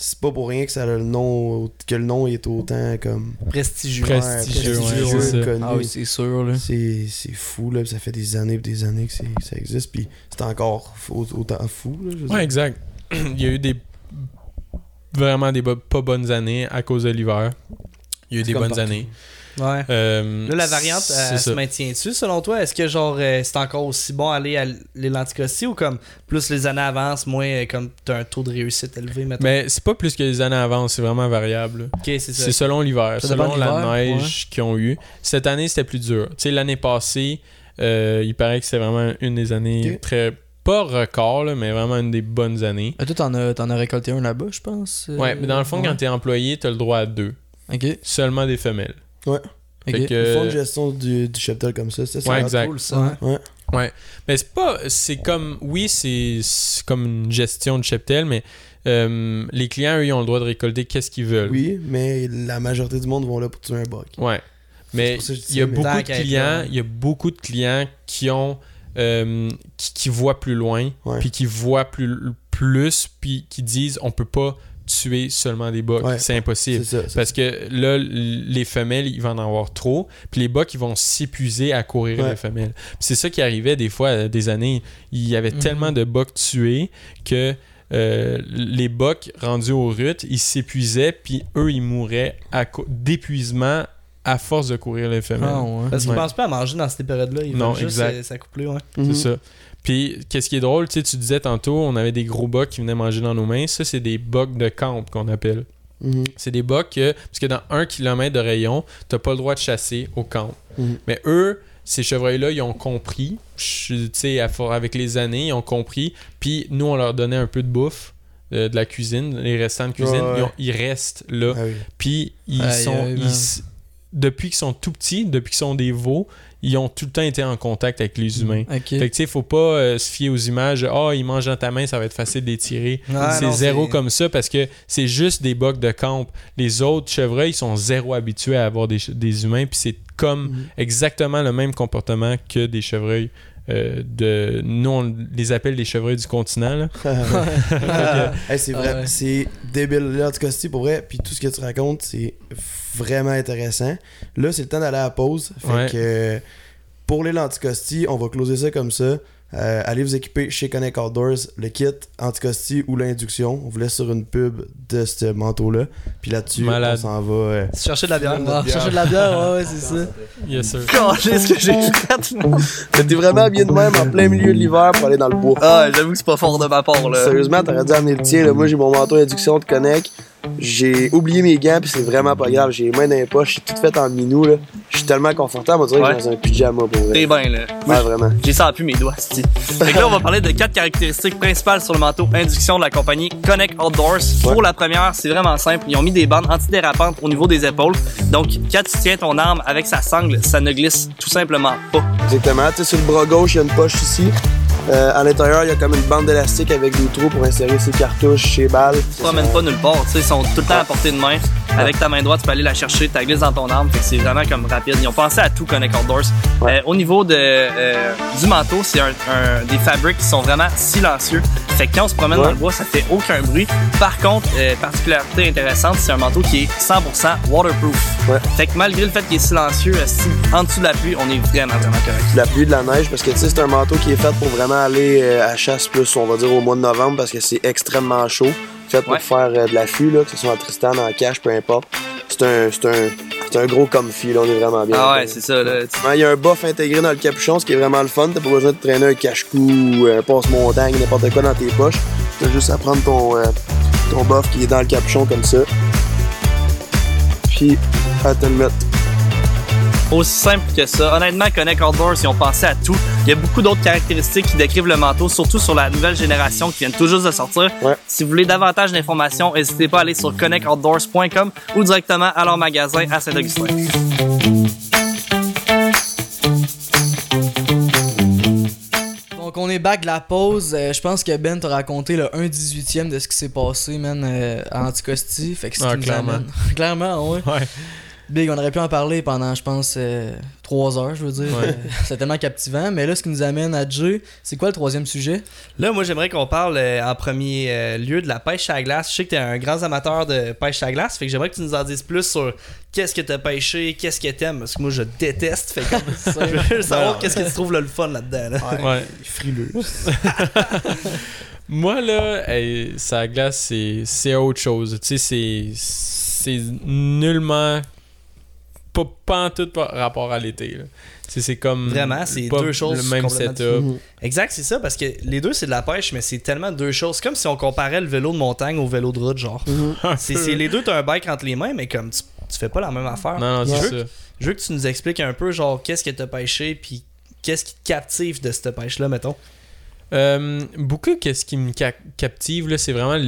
c'est pas pour rien que ça a le nom que le nom est autant comme
Prestigieux.
Prestigieux,
ouais,
ouais, c'est ça.
connu.
Ah oui, c'est sûr, là.
c'est c'est fou là, ça fait des années et des années que c'est- ça existe puis c'est encore fou- autant fou là, je
Ouais, exact. *clears throat* Il y a eu des vraiment des bo- pas bonnes années à cause de l'hiver. Il y a eu
C'est
des bonnes
partout.
années.
Ouais.
Euh,
Là, la variante, elle se maintient-tu selon toi? Est-ce que genre euh, c'est encore aussi bon aller à lenticosties ou comme plus les années avancent, moins euh, comme t'as un taux de réussite élevé maintenant?
Mais c'est pas plus que les années avant, c'est vraiment variable.
c'est
selon l'hiver, selon la neige qu'ils ont eu. Cette année, c'était plus dur. Tu sais, l'année passée, euh, il paraît que c'est vraiment une des années très. Pas record, là, mais vraiment une des bonnes années.
Ah, toi, t'en as, t'en as récolté un là-bas, je pense. euh,
Ouais, mais dans le fond,
ouais.
quand t'es employé, t'as le droit à deux.
Ok.
Seulement des femelles.
Ouais.
Ok.
Fait que-
Ils font une gestion du, du cheptel comme ça, c'est ça.
Ouais, exact.
Cool, ça.
Ouais.
Ouais. Mais c'est pas. C'est comme. Oui, c'est c'est comme une gestion de cheptel, mais euh, les clients, eux, ils ont le droit de récolter qu'est-ce qu'ils veulent.
Oui, mais la majorité du monde vont là pour tuer un bug.
Ouais. Mais il y a
mais-
beaucoup de clients, il y a beaucoup de clients qui ont euh, qui, qui voient plus loin,
Ouais.
puis qui voient plus plus, puis qui disent on peut pas tuer seulement des
Ouais.
c'est impossible.
Ça.
Parce que là, les femelles, ils vont en avoir trop. Puis les bucks, ils vont s'épuiser à courir
Ouais.
les femelles. C'est ça qui arrivait des fois, euh, des années. Il y avait
Mhm.
tellement de bucks tués que euh, les bucks rendus aux rutes, ils s'épuisaient. Puis eux, ils mouraient d'épuisement à force de courir les femelles.
Ah, ouais. Parce qu'ils
Ouais.
pensent pas à manger dans cette période-là. Ils
Non,
veulent juste s'accoupler, ouais.
Mhm.
C'est ça. Puis, qu'est-ce qui est drôle, tu sais, tu disais tantôt, on avait des gros bucks qui venaient manger dans nos mains. Ça, c'est des bucks de camp qu'on appelle.
Mhm.
C'est des bucks que, parce que dans un kilomètre de rayon, t'as pas le droit de chasser au camp.
Mhm.
Mais eux, ces chevreuils-là, ils ont compris, tu sais, avec les années, ils ont compris. Puis nous, on leur donnait un peu de bouffe, euh, de la cuisine, les restants de cuisine.
Ouais.
Ils, ont- ils restent là.
Ah oui.
Puis ils
Aïe,
sont.
aïe,
ils depuis qu'ils sont tout petits, depuis qu'ils sont des veaux, ils ont tout le temps été en contact avec les humains.
Ok.
Fait que tu sais, faut pas euh, se fier aux images. Ah, ils mangent dans ta main, ça va être facile de les tirer. C'est zéro comme ça parce que c'est juste des bugs de camp. Les autres chevreuils sont zéro habitués à avoir des, humains, puis c'est comme
Mhm.
exactement le même comportement que des chevreuils. Euh, de nous on les appelle les chevreuils du continent là. *laughs*
Hey, c'est vrai,
Ah ouais.
c'est débile. Là, en tout cas, c'est pour vrai. Puis tout ce que tu racontes, c'est vraiment intéressant. Là, c'est le temps d'aller à la pause. Fait
Ouais.
que pour les lenticostis, on va closer ça comme ça. Euh, allez vous équiper chez Connect Outdoors le kit anticosti ou l'induction. On vous laisse sur une pub de ce manteau-là. Puis là-dessus,
Malade.
on s'en va. euh,
Chercher de la bière. Chercher de la bière, ouais, ouais, c'est ça.
Yes sir.
Qu'est-ce que j'ai *laughs* fait?
T'es vraiment habillé de même en plein milieu de l'hiver pour aller dans le bois.
Ah, j'avoue que c'est pas fort de ma part, là.
Sérieusement, t'aurais dû amener le tien. Là. Moi, j'ai mon manteau induction de Connect. J'ai oublié mes gants, puis c'est vraiment pas grave. J'ai les mains dans les poches, je suis tout fait en minou. Là. Je suis tellement confortable, on dirait
Ouais.
que dans un pyjama pour vrai.
T'es bien, là.
Ouais, vraiment.
J'ai ça plus mes doigts, c'ti. Fait que là, on va parler de quatre caractéristiques principales sur le manteau induction de la compagnie Connect Outdoors. Pour la première, c'est vraiment simple. Ils ont mis des bandes antidérapantes au niveau des épaules. Donc, quand tu tiens ton arme avec sa sangle, ça ne glisse tout simplement pas.
Exactement. Tu sais, sur le bras gauche, il y a une poche ici. Euh, à l'intérieur, il y a comme une bande d'élastique avec des trous pour insérer ses cartouches, ses balles.
Tu te promènes pas nulle part. Tu sais, ils sont tout le temps à portée de main. Avec ta main droite, tu peux aller la chercher, tu glisses dans ton arme. Fait que c'est vraiment comme rapide. Ils ont pensé à tout Connect Outdoors.
Ouais.
Euh, au niveau de, euh, du manteau, c'est un, un- des fabriques qui sont vraiment silencieux. Fait que quand on se promène
Ouais.
dans le bois, ça fait aucun bruit. Par contre, particularité intéressante, c'est un manteau qui est 100% waterproof.
Ouais.
Fait que malgré le fait qu'il est silencieux, si en dessous de la pluie, on est vraiment, vraiment correct.
la pluie, de la neige, parce que tu sais, c'est un manteau qui est fait pour vraiment aller euh, à chasse plus, on va dire, au mois de novembre, parce que c'est extrêmement chaud. Fait pour
Ouais.
faire euh, de l'affût, là, que ce soit en Tristan, en cache, peu importe. C'est un, c'est un, un gros comfy, là, on est vraiment bien.
Ah ouais, c'est ça. Là. Tu-
Il y a un buff intégré dans le capuchon, ce qui est vraiment le fun. T'as pas besoin de traîner un cache-cou ou un passe-montagne, n'importe quoi dans tes poches. T'as juste à prendre ton, euh, ton buff qui est dans le capuchon comme ça. Puis à te le mettre.
Aussi simple que ça. Honnêtement, Connect Outdoors, ils ont pensé à tout. Il y a beaucoup d'autres caractéristiques qui décrivent le manteau, surtout sur la nouvelle génération qui vient tout juste de sortir.
Ouais.
Si vous voulez davantage d'informations, n'hésitez pas à aller sur connectoutdoors.com ou directement à leur magasin à Saint-Augustin.
Donc on est back de la pause. Euh, je pense que Ben t'a raconté le 1 18 e de ce qui s'est passé, man, euh, à Anticosti. Fait que c'est
Ah,
ce qui nous
clairement.
amène. *laughs* clairement, ouais.
Ouais.
Big, on aurait pu en parler pendant, je pense, euh, trois heures, je veux dire.
Ouais. *laughs*
C'est tellement captivant. Mais là, ce qui nous amène à Jay, c'est quoi le troisième sujet?
Là, moi, j'aimerais qu'on parle euh, en premier euh, lieu de la pêche à la glace. Je sais que t'es un grand amateur de pêche à la glace, fait que j'aimerais que tu nous en dises plus sur qu'est-ce que t'as pêché, qu'est-ce que t'aimes, parce que moi, je déteste. Fait que *laughs* je veux savoir qu'est-ce que tu trouves là, le fun là-dedans. là.
Ouais.
Frileux. *laughs*
Moi, là, hey, ça glace, c'est, c'est autre chose. Tu sais, c'est, c'est nullement pas, pas en tout par rapport à l'été. c'est comme.
Vraiment, c'est deux choses
Le même setup.
Exact, c'est ça, parce que les deux, c'est de la pêche, mais c'est tellement deux choses. C'est comme si on comparait le vélo de montagne au vélo de route, genre.
Mhm. *laughs*
Un
C'est les deux, t'as un bike entre les mains, mais comme tu, tu fais pas la même affaire.
Non, non, c'est
je, veux,
ça.
je veux que tu nous expliques un peu, genre, qu'est-ce que t'as pêché, puis qu'est-ce qui te captive de cette pêche-là, mettons.
Euh, beaucoup, qu'est-ce qui me ca- captive, là, c'est vraiment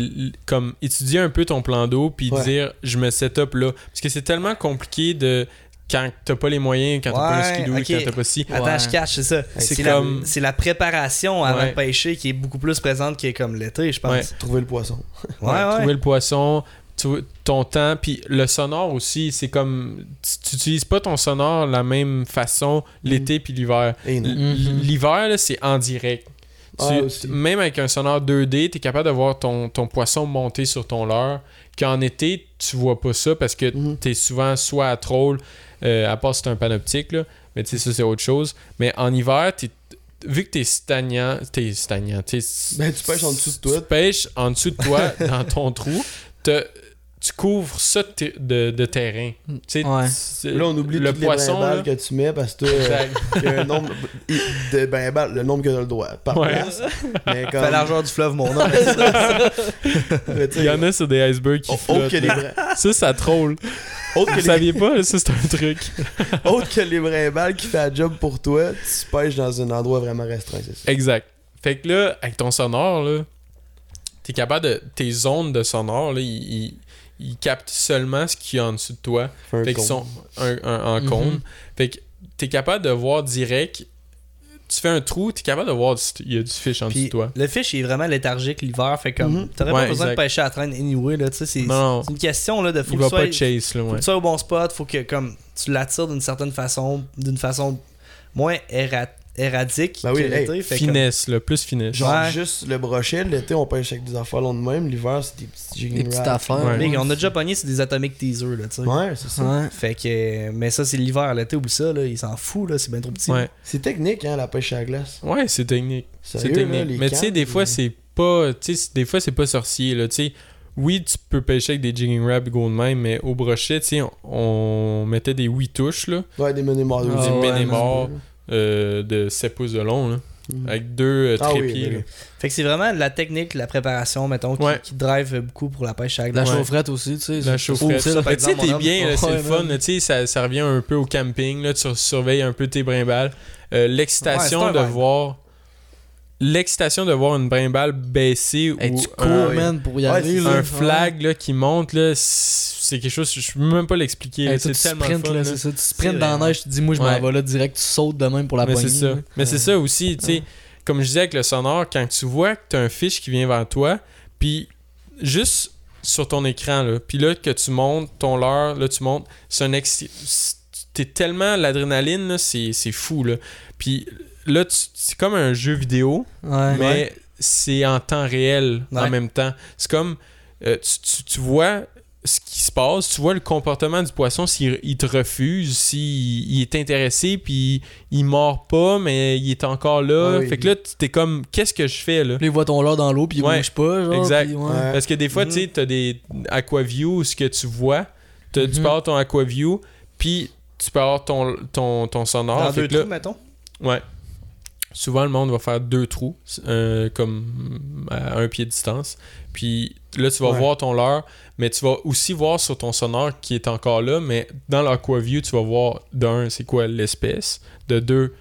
comme étudier un peu ton plan d'eau puis
Ouais.
dire je me set up là. Parce que c'est tellement compliqué de. Quand t'as pas les moyens, quand t'as pas
Ouais,
le skidoo,
ok.
quand t'as pas si.
Attends,
Ouais.
je cache, c'est ça.
C'est comme-
la, c'est la préparation avant
Ouais.
de pêcher qui est beaucoup plus présente que comme l'été, je pense.
Ouais.
Trouver le poisson.
Ouais, ouais.
Trouver le poisson, ton temps, puis le sonore aussi, c'est comme. Tu tu utilises pas ton sonore de la même façon l'été puis l'hiver.
Mhm.
L'hiver, là, c'est en direct. Tu-
Ah,
même avec un sonore 2D, tu es capable de voir ton, ton poisson monter sur ton leurre. Qu'en été, tu vois pas ça parce que
Mhm.
tu es souvent soit à troll, euh, à part si c'est un panoptique, là. mais tu sais, ça c'est autre chose. Mais en hiver, vu que tu es stagnant, tu es stagnant, t'es-
Ben, tu pêches en dessous de toi.
Tu pêches en dessous de toi, *laughs* dans ton trou, tu couvres ça de, de- de terrain. Tu sais,
Ouais.
Là, on oublie
le poisson.
les que tu mets parce que euh, il y a un nombre de brimbales, le nombre que t'as le droit par
Ouais.
place. Mais comme,
Fais l'argent du fleuve, mon nom. *laughs*
tu
Il y en a sur des icebergs qui flottent.
que les
Ça, ça troll.
autre
Vous
que les-
saviez pas, là, ça c'est un truc. *laughs*
autre que les brimbales qui fait un job pour toi, tu pêches dans un endroit vraiment restreint, c'est ça.
Exact. Fait que là, avec ton sonore, là, t'es capable de. Tes zones de sonore, là, ils, ils- ils captent seulement ce qu'il y a en dessous de toi.
Un
Fait qu'ils sont un, un- en
Mhm.
cône. Fait que t'es capable de voir direct. Tu fais un trou, t'es capable de voir il y a du fish en dessous de toi.
le fish il est vraiment léthargique l'hiver, fait comme
Mhm.
t'aurais
Ouais,
pas besoin
exact.
de pêcher à la traîne anyway là, tu sais c'est une question là de faut
Il
que
va
tu
pas chase, là,
faut
ouais.
que tu sois au bon spot, faut que comme tu l'attires d'une certaine façon, d'une façon moins éra- éradique
Ben oui,
que
hey,
l'été, fait comme-
Finesse, là, plus finesse.
Genre
Ouais.
juste le brochet, l'été on pêche avec des affaires longs de même, l'hiver c'est des petits jigging
Des petites affaires.
Ouais.
On a déjà pogné c'est des atomic teasers là, tu sais.
Ouais, c'est ça.
Ouais.
Fait que mais ça c'est l'hiver, l'été oublie ça là, il s'en fout là, c'est bien trop petit.
Ouais.
C'est technique hein la pêche à la glace.
Ouais, c'est technique. C'est technique.
là,
Mais tu sais, des fois, c'est pas. Tu sais, des fois, c'est pas sorcier, là. Tu sais, oui, tu peux pêcher avec des jigging wraps go de même, mais au brochet, tu sais, on, on mettait des 8 touches, là,
Ouais, des.
Ah
aussi.
ouais,
Ménémor. Euh, de 7 pouces de long, là,
Mhm.
avec deux euh,
Ah oui,
trépieds,
oui.
Fait que c'est vraiment la technique, la préparation mettons qui,
Ouais.
qui drive beaucoup pour la pêche à
La chaufferette aussi, tu sais.
La
c'est-
chaufferette. tu sais, t'es bien, c'est
Ouais,
le fun. Tu sais, ça, ça revient un peu au camping. Là, tu surveilles un peu tes brimbales. Euh, L'excitation de voir. L'excitation de voir une brimbale baisser
Hey,
ou
tu
un,
cours,
ouais.
man, pour y aller.
un flag là, qui monte, là, c'est quelque chose, je peux même pas l'expliquer.
Hey,
c'est
tu
tellement
sprints,
fun.
là,
là.
c'est ça. Tu
C'est
sprints dans la neige, tu te dis, moi, je m'en
Ouais.
vais là direct, tu sautes de même pour la
Mais
poignée.
c'est ça.
là.
Mais c'est ça aussi, tu sais, comme je disais avec le sonore, quand tu vois que t'as un fiche qui vient vers toi, puis juste sur ton écran, là, puis là que tu montes ton leurre, là tu montes, c'est un ex... T'es tellement l'adrénaline, là, c'est c'est fou, là. Puis là, c'est comme un jeu vidéo,
Ouais.
mais c'est en temps réel en même temps. C'est comme, euh, tu, tu- tu vois ce qui se passe, tu vois le comportement du poisson, s'il il te refuse, s'il il est intéressé, puis il mord pas, mais il est encore là.
Oui.
Fait que là, tu- t'es comme, qu'est-ce que je fais là?
Puis il voit ton leurre dans l'eau, puis il
Ouais.
bouge pas, genre.
Exact.
puis ouais.
Ouais.
Parce que des fois,
Mhm.
tu sais, t'as des aquaview, ce que tu vois, t'as- tu
Mhm.
peux avoir ton aquaview, puis tu peux avoir ton, ton, ton sonore.
Dans
Fait
deux
que là-
trous mettons.
Ouais. Souvent, le monde va faire deux trous, euh, comme à un pied de distance. Puis là, tu vas
Ouais.
voir ton leurre, mais tu vas aussi voir sur ton sonore qui est encore là. Mais dans l'Aquaview, tu vas voir d'un, c'est quoi l'espèce. De deux,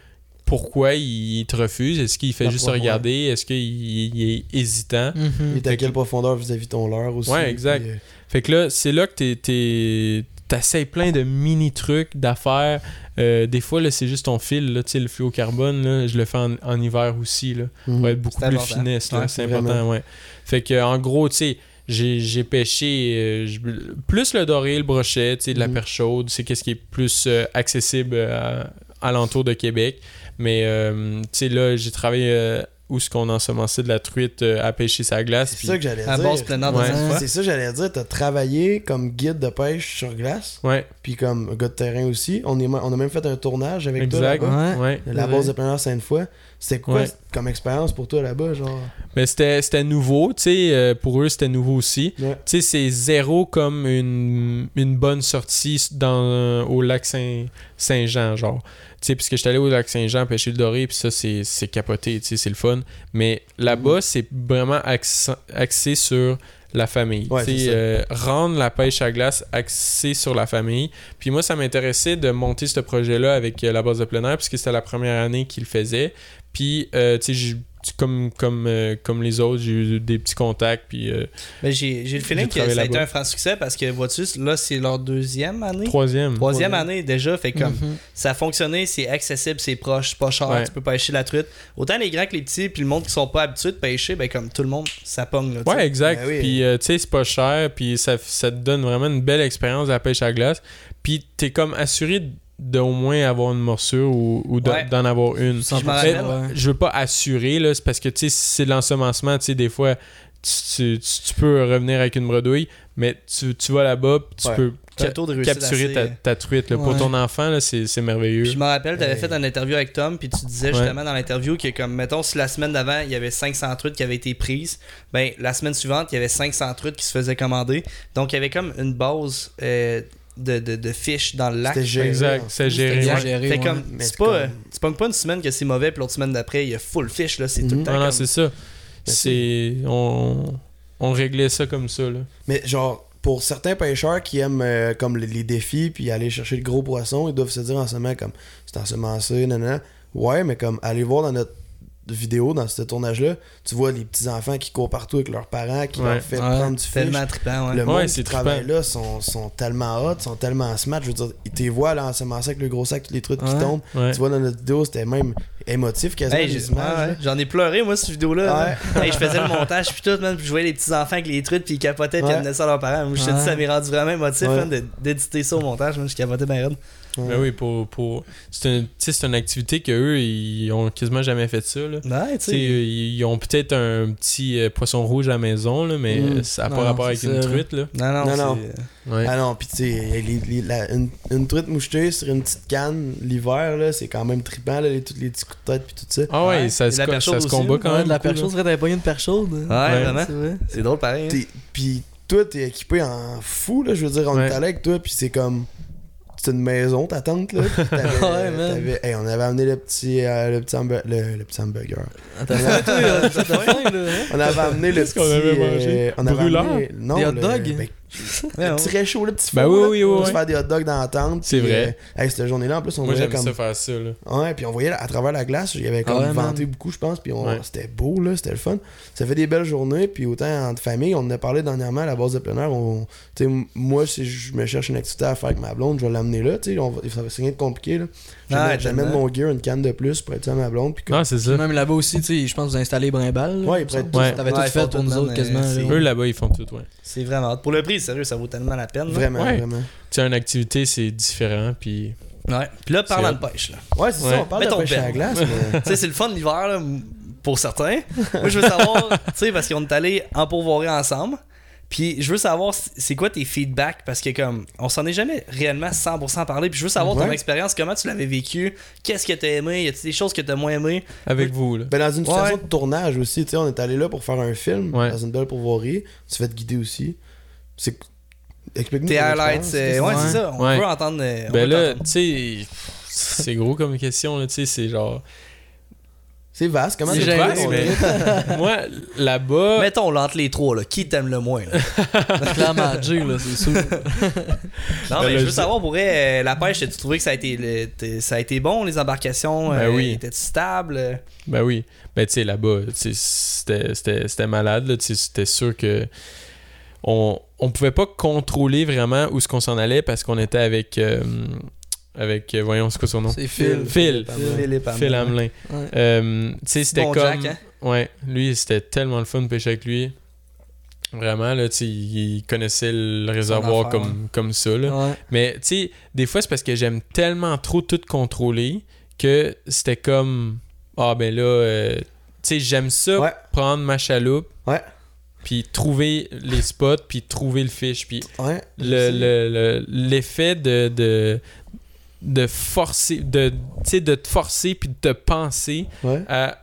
pourquoi il te refuse. Est-ce qu'il fait
La
juste regarder Est-ce qu'il il est hésitant?
Mhm.
Il est à quelle
que-
profondeur vis-à-vis de ton leurre aussi?
Ouais, exact.
puis, euh,
Fait que là, c'est là que t'es- t'essayes plein de mini trucs, d'affaires. Euh, des fois, là, c'est juste ton fil, là, tu sais, le fluocarbone, là, je le fais en, en hiver aussi, là.
mhm.
pour être beaucoup plus finesse,
Ouais,
c'est important, ouais. Fait que, en gros, tu sais, j'ai pêché euh, plus le doré, le brochet, tu sais, de la
Mhm.
perche chaude. C'est qu'est-ce qui est plus euh, accessible à, alentour de Québec. Mais, euh, tu sais, là, j'ai travaillé euh, où ce qu'on ensemençait de la truite euh, à pêcher sa glace.
C'est ça que j'allais
À
dire.
base
Ouais.
une fois.
C'est ça que j'allais dire. T'as travaillé comme guide de pêche sur glace,
Ouais,
puis comme gars de terrain aussi. On, est, on a même fait un tournage avec
exact.
toi.
Ouais.
Ouais.
La base de plein air Sainte-Foy. C'était quoi
Ouais.
comme expérience pour toi là-bas, genre?
Mais c'était c'était nouveau, tu sais, euh, pour eux, c'était nouveau aussi.
Ouais.
Tu sais, c'est zéro comme une, une bonne sortie dans, au lac Saint- Saint-Jean, genre. Tu sais, puisque j'étais allé au lac Saint-Jean pêcher le doré, puis ça, c'est c'est capoté, tu sais, c'est le fun. Mais là-bas, c'est vraiment axé sur la famille.
Ouais,
euh, rendre la pêche à glace axée sur la famille. Puis moi, ça m'intéressait de monter ce projet-là avec euh, la base de plein air, puisque c'était la première année qu'il le faisait. Puis, euh, tu sais, j'ai- comme, comme, euh, comme les autres, j'ai eu des petits contacts, puis euh,
Mais j'ai j'ai le feeling
J'ai
que ça a été un franc succès parce que, vois-tu, là, c'est leur deuxième année?
troisième.
Troisième année déjà, fait comme
Mhm.
ça a fonctionné, c'est accessible, c'est proche, c'est pas cher,
Ouais.
tu peux pêcher la truite. Autant les grands que les petits, puis le monde qui sont pas habitués de pêcher, ben comme tout le monde, ça pogne là.
Ouais, exact.
Ben oui.
Puis, euh, tu sais, c'est pas cher. Puis, ça, ça te donne vraiment une belle expérience de la pêche à glace. Puis, t'es comme assuré d'au moins avoir une morsure ou, ou d'en
Ouais.
avoir une.
je rappelle,
ouais.
je veux pas assurer, là. C'est parce que, tu sais, si c'est de l'ensemencement, tu sais, des fois, tu, tu- tu peux revenir avec une bredouille. Mais tu, tu vas là-bas, tu
Ouais.
peux
de
capturer ta,
euh,
ta truite. là. Pour ton enfant, c'est merveilleux.
Puis je me rappelle, t'avais
Ouais.
fait une interview avec Tom, puis tu disais
Ouais.
justement dans l'interview que, comme, mettons, si la semaine d'avant, il y avait 500 truites qui avaient été prises, ben, la semaine suivante, il y avait 500 truites qui se faisaient commander. Donc, il y avait comme une base euh, de, de, de fiches dans le lac.
C'était géré.
Exact, c'est géré,
c'était
bien
ouais.
géré,
Fait
ouais.
comme,
Mais
c'est pas,
comme-
euh, tu pognes pas une semaine que c'est mauvais, puis l'autre semaine d'après, il y a full fiche, là, c'est tout le temps
Non, non, c'est ça. C'est... On, on réglait ça comme ça, là.
Mais genre, pour certains pêcheurs qui aiment euh, comme les, les défis puis aller chercher le gros poisson, ils doivent se dire en ce moment comme c'est ensemencé, nanana. Ouais, mais comme aller voir dans notre vidéo, dans ce tournage-là, tu vois les petits enfants qui courent partout avec leurs parents, qui
Ouais.
leur fait
Ouais.
prendre du
trippant, ouais.
Le monde
Ouais,
qui travaille là sont, sont tellement hot, sont tellement smart. Je veux dire, ils te voient là ensemencer avec le gros sac, toutes les truites qui tombent.
Ouais.
Tu vois dans notre vidéo, c'était même émotif quasiment
Hey. J'en ai pleuré, moi, cette vidéo-là. là. *laughs* Hey, je faisais le montage, puis tout, man, puis je voyais les petits enfants avec les truites, puis ils capotaient, puis
Ouais.
ils amenaient ça à leurs parents. Moi, je te dis, ça m'est rendu vraiment émotif, d'éditer ça au montage, man, je capotais bien raide.
Ben oui, pour, pour... C'est une, une activité qu'eux, ils ont quasiment jamais fait ça, là.
Ouais,
ils ont peut-être un petit euh, poisson rouge à la maison, là, mais
Mm.
euh, ça n'a pas
Non,
rapport avec une
ça,
truite, là.
Non, non,
Non,
c'est-
non.
Ouais.
Ah non, pis tu sais, les- les- la- une, une truite mouchetée sur une petite canne l'hiver, là, c'est quand même trippant, là, les, tous les petits coups de tête puis tout ça.
Ah ouais,
Ouais.
ça, se, co- ça se combat
là.
quand
Ouais,
même.
de la perche chaude, serait pas une perche chaude.
Ouais,
Ouais.
vraiment.
C'est
drôle, pareil. hein.
Puis toi, t'es équipé en fou, là, je veux dire, on
Ouais.
est allé avec toi, puis c'est comme... C'est une maison, ta tante, là. *laughs*
Ouais, man.
t'avais- hey, on avait amené le petit, euh, le petit, hamburger, le, le petit hamburger. *laughs*
Là. hein?
On avait amené le petit...
qu'on avait
euh,
mangé?
on avait
Brûleur?
amené- non,
Des hot
le-
dogs?
ben, le
ouais.
petit réchaud, le petit
Ben
four,
oui,
là,
oui, oui,
pour
oui.
se faire des hot dogs dans la tente.
C'est vrai.
euh, hey, cette journée-là, en plus, on
Moi,
voyait
j'aime
comme...
ça faire ça, là.
Ouais, puis on voyait à travers la glace, il y avait comme
Ah ouais,
venté
man.
beaucoup, je pense, puis on-
Ouais.
c'était beau, là, c'était le fun. Ça fait des belles journées, puis autant entre famille, on en a parlé dernièrement à la base de plein air. On, tu sais, moi, si je me cherche une activité à faire avec ma blonde, je vais l'amener là, tu sais, on ça va c'est rien de compliqué, là. J'amène
Ouais,
j'amène mon gear, une canne de plus pour être à ma blonde, puis comme-
Non, c'est ça.
Même là-bas aussi, tu sais, je pense que vous installez Brimbal.
Ouais, ils prêtent
Ouais.
T'avais
Ouais,
tout fait pour nous autres quasiment. là.
Eux, là-bas, ils font tout, ouais.
C'est vraiment. Pour le prix, sérieux, ça vaut tellement la peine.
Vraiment,
Ouais.
vraiment.
Tu sais, une activité, c'est différent, puis...
Ouais. Puis là, parlant de pêche, là.
Ouais, c'est
Ouais.
ça, on parle
Mets
de
ton
pêche à la
pen.
glace, mais... *laughs*
tu sais, c'est le fun l'hiver, là, pour certains. Moi, je veux savoir, *laughs* tu sais, parce qu'on est allés en pourvoirie ensemble. Puis je veux savoir, c'est quoi tes feedbacks? Parce que, comme, on s'en est jamais réellement 100% parlé. Puis je veux savoir ton expérience, comment tu l'avais vécu, qu'est-ce que t'as aimé, y a-t-il des choses que t'as moins aimé?
Avec vous, là.
Ben, dans une
Ouais.
station de tournage aussi, tu sais, on est allé là pour faire un film,
Ouais.
dans une belle pourvoirie. Tu te fais guider aussi. C'est... Explique-nous
Tes highlights, euh, ouais, c'est ça. On
Ouais.
veut entendre. euh, on
Ben là, tu sais, c'est gros comme question, là, tu sais, c'est genre...
C'est vaste, comment
C'est
tu
vaste, mais-? *laughs* Moi, là-bas...
Mettons là, entre les trois, là, qui t'aime le moins? Là? *laughs*
Clairement, Jay, là, c'est sûr. *laughs*
Non,
Ben,
mais je veux savoir, pour vrai, euh, la pêche, as-tu trouvé que ça a été, le- ça a été bon, les embarcations?
Ben
euh,
oui.
Étaient-tu stables?
Ben oui. Ben tu sais, là-bas, tu c'était- c'était c'était malade. Tu C'était sûr que on, on pouvait pas contrôler vraiment où ce qu'on s'en allait parce qu'on était avec... euh, avec, euh, voyons, c'est quoi son nom?
C'est Phil.
Phil. Phil Hamelin.
Ouais.
Euh, tu sais, c'était
Bon
comme...
Jack, hein?
Ouais, lui, c'était tellement le fun de pêcher avec lui. Vraiment, là, tu sais, il connaissait le réservoir
affaire,
comme, comme ça, là.
Ouais.
Mais, tu sais, des fois, c'est parce que j'aime tellement trop tout contrôler que c'était comme, ah, ben là, euh, tu sais, j'aime ça,
Ouais.
prendre ma chaloupe,
Ouais.
puis trouver les spots, puis trouver le fish, puis
Ouais.
le- le- le- l'effet de, de de forcer de tu sais de te forcer puis de te penser
Ouais.
à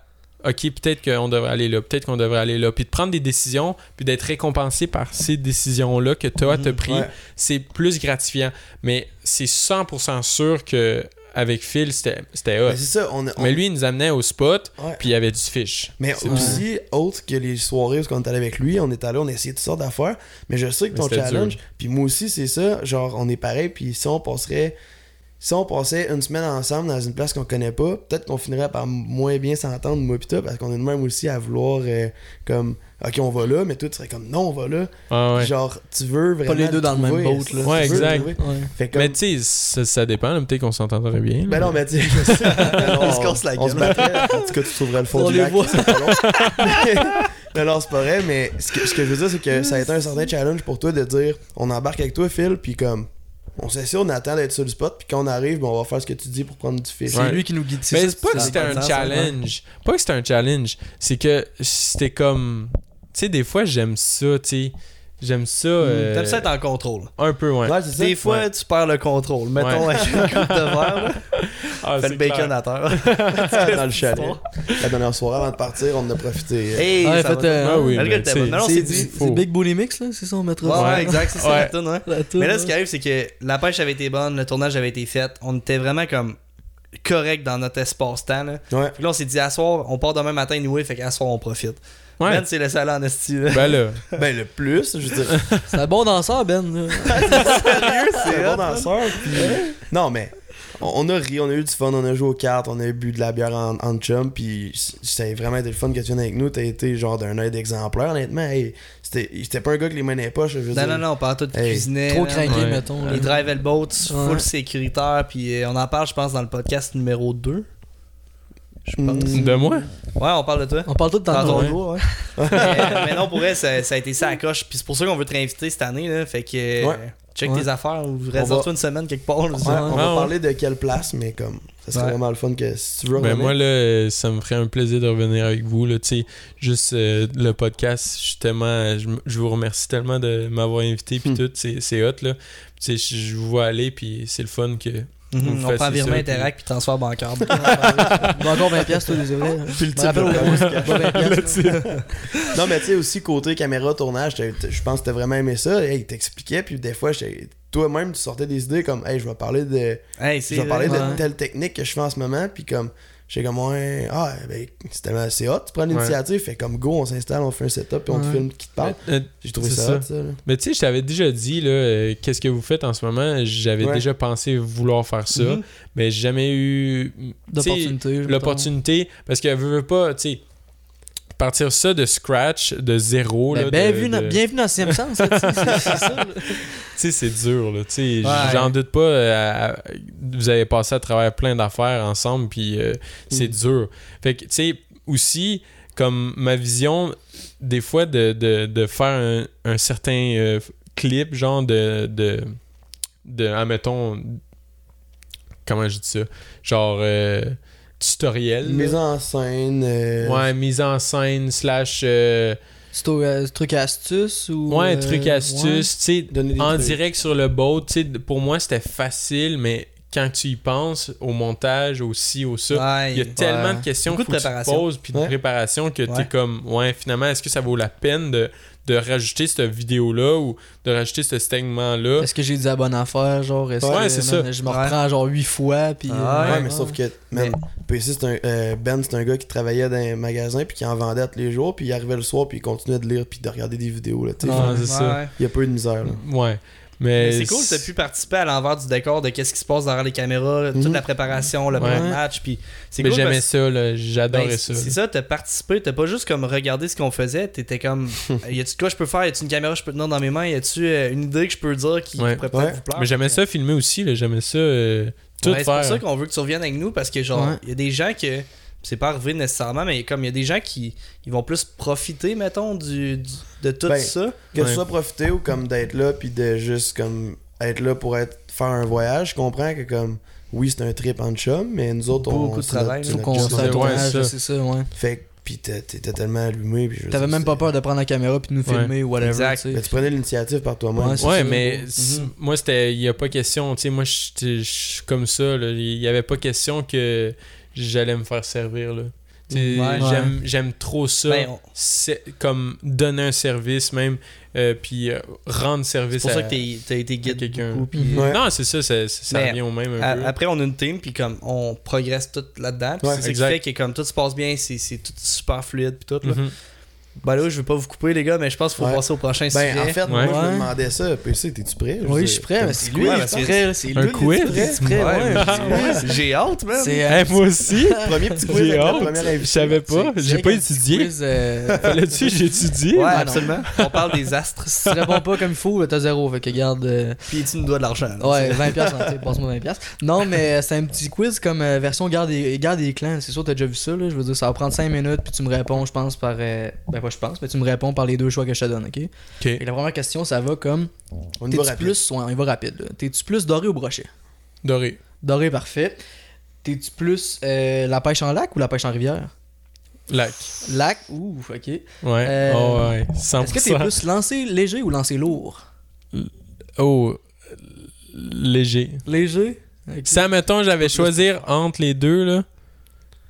ok peut-être qu'on devrait aller là peut-être qu'on devrait aller là puis de prendre des décisions puis d'être récompensé par ces décisions là que toi t'as pris
Ouais.
c'est plus gratifiant mais c'est 100% sûr que avec Phil c'était hot
Mais c'est ça, on, on-
mais lui il nous amenait au spot puis il y avait du fish
Mais aussi, autre que les soirées où on est allé avec lui, on est allé, on a essayé toutes sortes d'affaires. Mais je sais que ton challenge, puis moi aussi, c'est ça. Genre, on est pareil, puis si on passerait. Si on passait une semaine ensemble dans une place qu'on connaît pas, peut-être qu'on finirait par moins bien s'entendre, moi pis toi, parce qu'on est de même aussi à vouloir, euh, comme, ok, on va là, mais toi, tu serais comme, non, on va là.
Ah ouais.
Genre, tu veux vraiment.
les deux dans le même boat, là.
Ouais, exact.
trouver.
Ouais.
Fait comme,
mais tu sais ça, ça dépend là, peut-être qu'on s'entendrait bien là.
Ben non, mais tu sais, je sais. *laughs* Non,
Ils se cassent la
on
gueule.
se battrait. En tout cas, tu trouverais le fond
On
du
les
lac.
voit.
c'est pas long. Mais- *laughs* non, non, c'est pas vrai, mais ce que, ce que je veux dire, c'est que ça a été un certain challenge pour toi de dire on embarque avec toi, Phil, puis comme. On s'assure, on attend d'être sur le spot, puis quand on arrive, ben, on va faire ce que tu dis pour prendre du fish.
C'est
Ouais.
lui qui nous guide.
Mais c'est pas que c'était un
hein.
challenge. Pas que c'était un challenge. C'est que c'était comme. Tu sais, des fois, j'aime ça, tu sais. J'aime ça. euh,
T'aimes ça être en contrôle.
Un peu, ouais.
Ouais, c'est ça.
Des fois, tu perds le contrôle. Mettons,
Ouais.
avec une coupe de verre, *laughs*
Ah,
fais
c'est
le bacon
clair.
à terre. *laughs*
dans le chalet. La dernière soirée avant de partir, on en a profité.
Hey, ça
fait,
va.
euh,
Ah oui,
Le
mais
bon. Non,
C'est
dit.
c'est Big Bully Mix, là, c'est ça, on mettra
Ouais,
ça?
ouais, exact, c'est ça
Ouais.
la toune, ouais.
La toune,
Mais là,
ouais.
ce qui arrive, c'est que la pêche avait été bonne, le tournage avait été fait. On était vraiment comme correct dans notre espace-temps. Là.
Ouais.
Puis là, on s'est dit, à soir, on part demain matin, anyway, fait qu'à soir, on profite.
Ouais.
Ben, c'est laissé aller en esti.
Ben là. *laughs*
Ben, le plus, je veux dire. *laughs*
C'est un bon danseur, Ben. *laughs*
Sérieux,
C'est
hot,
bon danseur. puis- Non, mais on, a ri, on a eu du fun, on a joué aux cartes, on a bu de la bière en, en chum, puis c'était vraiment été le fun que tu viennes avec nous. T'as été genre d'un aide exemplaire, honnêtement. Hey, c'était c'était pas un gars qui les mains les poches, je veux
Non,
dire.
non, non, on parle tout de
Hey,
cuisiner.
Trop craqué,
Ouais.
mettons.
Il drivait le boat,
Ouais.
full sécuritaire, puis euh, on en parle, je pense, dans le podcast numéro 2. Je pense.
De moi?
Ouais, on parle de toi.
On parle tout
Dans
de
ton ouais. *laughs* mais, mais non, pour elle, ça, ça a été ça à coche. Puis c'est pour ça qu'on veut te réinviter cette année. Là. Fait que
Ouais.
check
Ouais.
tes affaires ou
va-
réserve-toi une semaine quelque part.
on va
Ouais,
parler de quelle place, mais comme ça serait
Ouais.
vraiment le fun que si tu veux
Ben moi, là, ça me ferait un plaisir de revenir avec vous. Là, tu sais, juste euh, le podcast, je suis tellement. Je, vous remercie tellement de m'avoir invité, puis
Hmm.
tout. C'est c'est hot, là. Tu sais, je je vous vois aller, puis c'est le fun que.
Mhm, on prend virement Interact puis transfert bancaire. *laughs*
Bon, encore 20$, piastres, toi, désolé.
Puis le type
au
de-
moins, pas 20$, piastres, là.
Non, mais tu sais, aussi, côté caméra, tournage, je pense que t'as vraiment aimé ça. Hey, il t'expliquait, puis des fois, toi-même, tu sortais des idées comme, hey, je vais parler de.
hey,
Je
c'est
vais parler de telle technique que je fais en ce moment, puis comme, j'étais comme, ouais, ah, ben, c'est tellement- c'est hot, tu prends l'initiative, fait comme, go, on s'installe, on fait un setup, puis on te
Ouais.
filme qui te parle.
Euh,
J'ai trouvé ça,
ça.
hot, ça, là.
Mais tu sais, je t'avais déjà dit, là, euh, qu'est-ce que vous faites en ce moment? J'avais
Ouais.
déjà pensé vouloir faire ça,
Mhm.
mais j'ai jamais eu l'opportunité. Parce qu'elle veut, veut pas, tu sais, partir ça de scratch, de zéro.
Ben,
là,
ben
de-
vu dans-
de-
Bienvenue dans le sixième sens, ça, *laughs* tu sais, c'est
dur, là.
Ouais.
j'en doute pas. euh, à- vous avez passé à travers plein d'affaires ensemble, puis euh, c'est dur. Fait que, tu sais, aussi, comme ma vision, des fois, de, de, de faire un, un certain euh, clip, genre de. de, de admettons. Comment je dis ça? Genre. Tutoriel.
Mise
là.
en scène. euh,
Ouais, mise en scène, slash. euh,
euh, truc astuce ou.
ouais,
euh,
truc astuce, tu sais.
donner des
en
trucs.
direct sur le boat, tu sais, pour moi c'était facile, mais quand tu y penses, au montage, au ci, au ça,
Ouais,
il y a tellement
ouais.
de questions que tu poses, puis de
Ouais.
préparation que tu
Ouais.
es comme, ouais, finalement, est-ce que ça vaut la peine de, de rajouter cette vidéo-là ou de rajouter ce segment-là?
Est-ce que j'ai dit la bonne affaire, genre est-ce
Ouais,
que,
c'est ça.
Je me
Ouais.
reprends genre 8 fois, puis.
Ah
Ouais,
euh,
mais sauf que, PC, c'est un, euh, Ben, c'est un gars qui travaillait dans un magasin puis qui en vendait à tous les jours, puis il arrivait le soir puis il continuait de lire puis de regarder des vidéos, là, tu sais.
C'est ça.
Il y a pas eu de misère, là.
Ouais. Mais,
Mais c'est cool, t'as pu participer à l'envers du décor de qu'est-ce qui se passe derrière les caméras, toute
Mhm.
la préparation, le
Ouais.
pré-match, puis c'est
mais
cool
j'aimais
parce-
ça, là, j'adorais
Ben,
ça.
C'est ça, t'as participé, t'as pas juste comme regardé ce qu'on faisait, t'étais comme, *laughs* y a-tu quoi je peux faire, y a-tu une caméra que je peux tenir dans mes mains, y a-tu euh, une idée que je peux dire qui,
Ouais.
pourrait peut-être
Ouais.
vous plaire?
Mais j'aimais ça filmer aussi, j'aimais ça euh, tout
Ouais, c'est pour
faire.
ça qu'on veut que tu reviennes avec nous parce que genre, y a des gens que. C'est pas arrivé nécessairement, mais comme il y a des gens qui ils vont plus profiter, mettons, du, du- de tout
Ben,
ça.
Que
Ouais.
ce soit profiter ou comme d'être là puis de juste comme être là pour être faire un voyage, je comprends que comme oui, c'est un trip en chum, mais nous autres on
Beaucoup de
notre-
travail,
notre
se
Ouais, ça.
c'est ça, ouais.
Fait que puis t'es- t'étais tellement allumé
T'avais même pas peur de prendre la caméra puis de nous
Ouais.
filmer ou whatever.
Exact.
tu sais.
Mais tu prenais l'initiative par toi-même.
Ouais,
Ouais, mais
Mhm.
moi, c'était. Il n'y a pas question. Tu sais, moi, je je suis comme ça. là. Il n'y avait pas question que j'allais me faire servir. Là.
Ouais.
j'aime, j'aime trop ça.
Ben, on-
C'est comme donner un service, même. euh, puis euh, rendre service
c'est pour
à,
ça que t'as été guide
quelqu'un.
beaucoup. puis-
Mhm.
Ouais.
Non, c'est ça, ça, ça revient au même un
A-
peu.
Après, on a une team, puis comme on progresse tout là-dedans.
Ouais,
c'est ça qui
exact.
fait que comme tout se passe bien, c'est c'est tout super fluide, puis tout. Là.
Mhm.
Ben là, je vais pas vous couper, les gars, mais je pense qu'il faut
Ouais.
passer au prochain
Ben,
sujet.
en fait, moi, je me demandais ça. PC, t'es-tu prêt?
Oui, je suis prêt, mais c'est lui, est
que-
prêt, c'est lui.
Quiz?
prêt, prêt,
Ouais,
ouais.
mais- J'ai hâte, man.
Hey, moi aussi, *laughs*
Premier petit quiz
j'ai
avec
hâte.
première
Je savais pas, j'ai pas étudié.
euh, *laughs*
Là-dessus, j'ai étudié.
Ouais, absolument. On parle des astres.
Si tu réponds pas comme il faut, t'as zéro. Fait que garde. euh,
Puis tu nous dois de l'argent.
Ouais, 20$, piastres, hein, passe-moi 20$. piastres. Non, mais c'est un petit quiz comme euh, version garde des, garde des clans. C'est sûr, t'as déjà vu ça. Là. Je veux dire, ça va prendre 5 minutes, puis tu me réponds, je pense, par. Je pense, mais tu me réponds par les deux choix que je te donne, ok?
Ok.
Et la première question, ça va comme.
On y va rapide.
plus. Ouais, on y va rapide. T'es-tu plus doré ou brochet
Doré.
Doré, parfait. T'es-tu plus euh, la pêche en lac ou la pêche en rivière?
Lac.
Lac, ouh, ok.
Ouais.
Euh,
oh, ouais. 100%.
Est-ce que t'es plus lancé léger ou lancé lourd?
Oh, léger.
Léger? Ok.
Si, admettons, j'avais choisir entre les deux, là,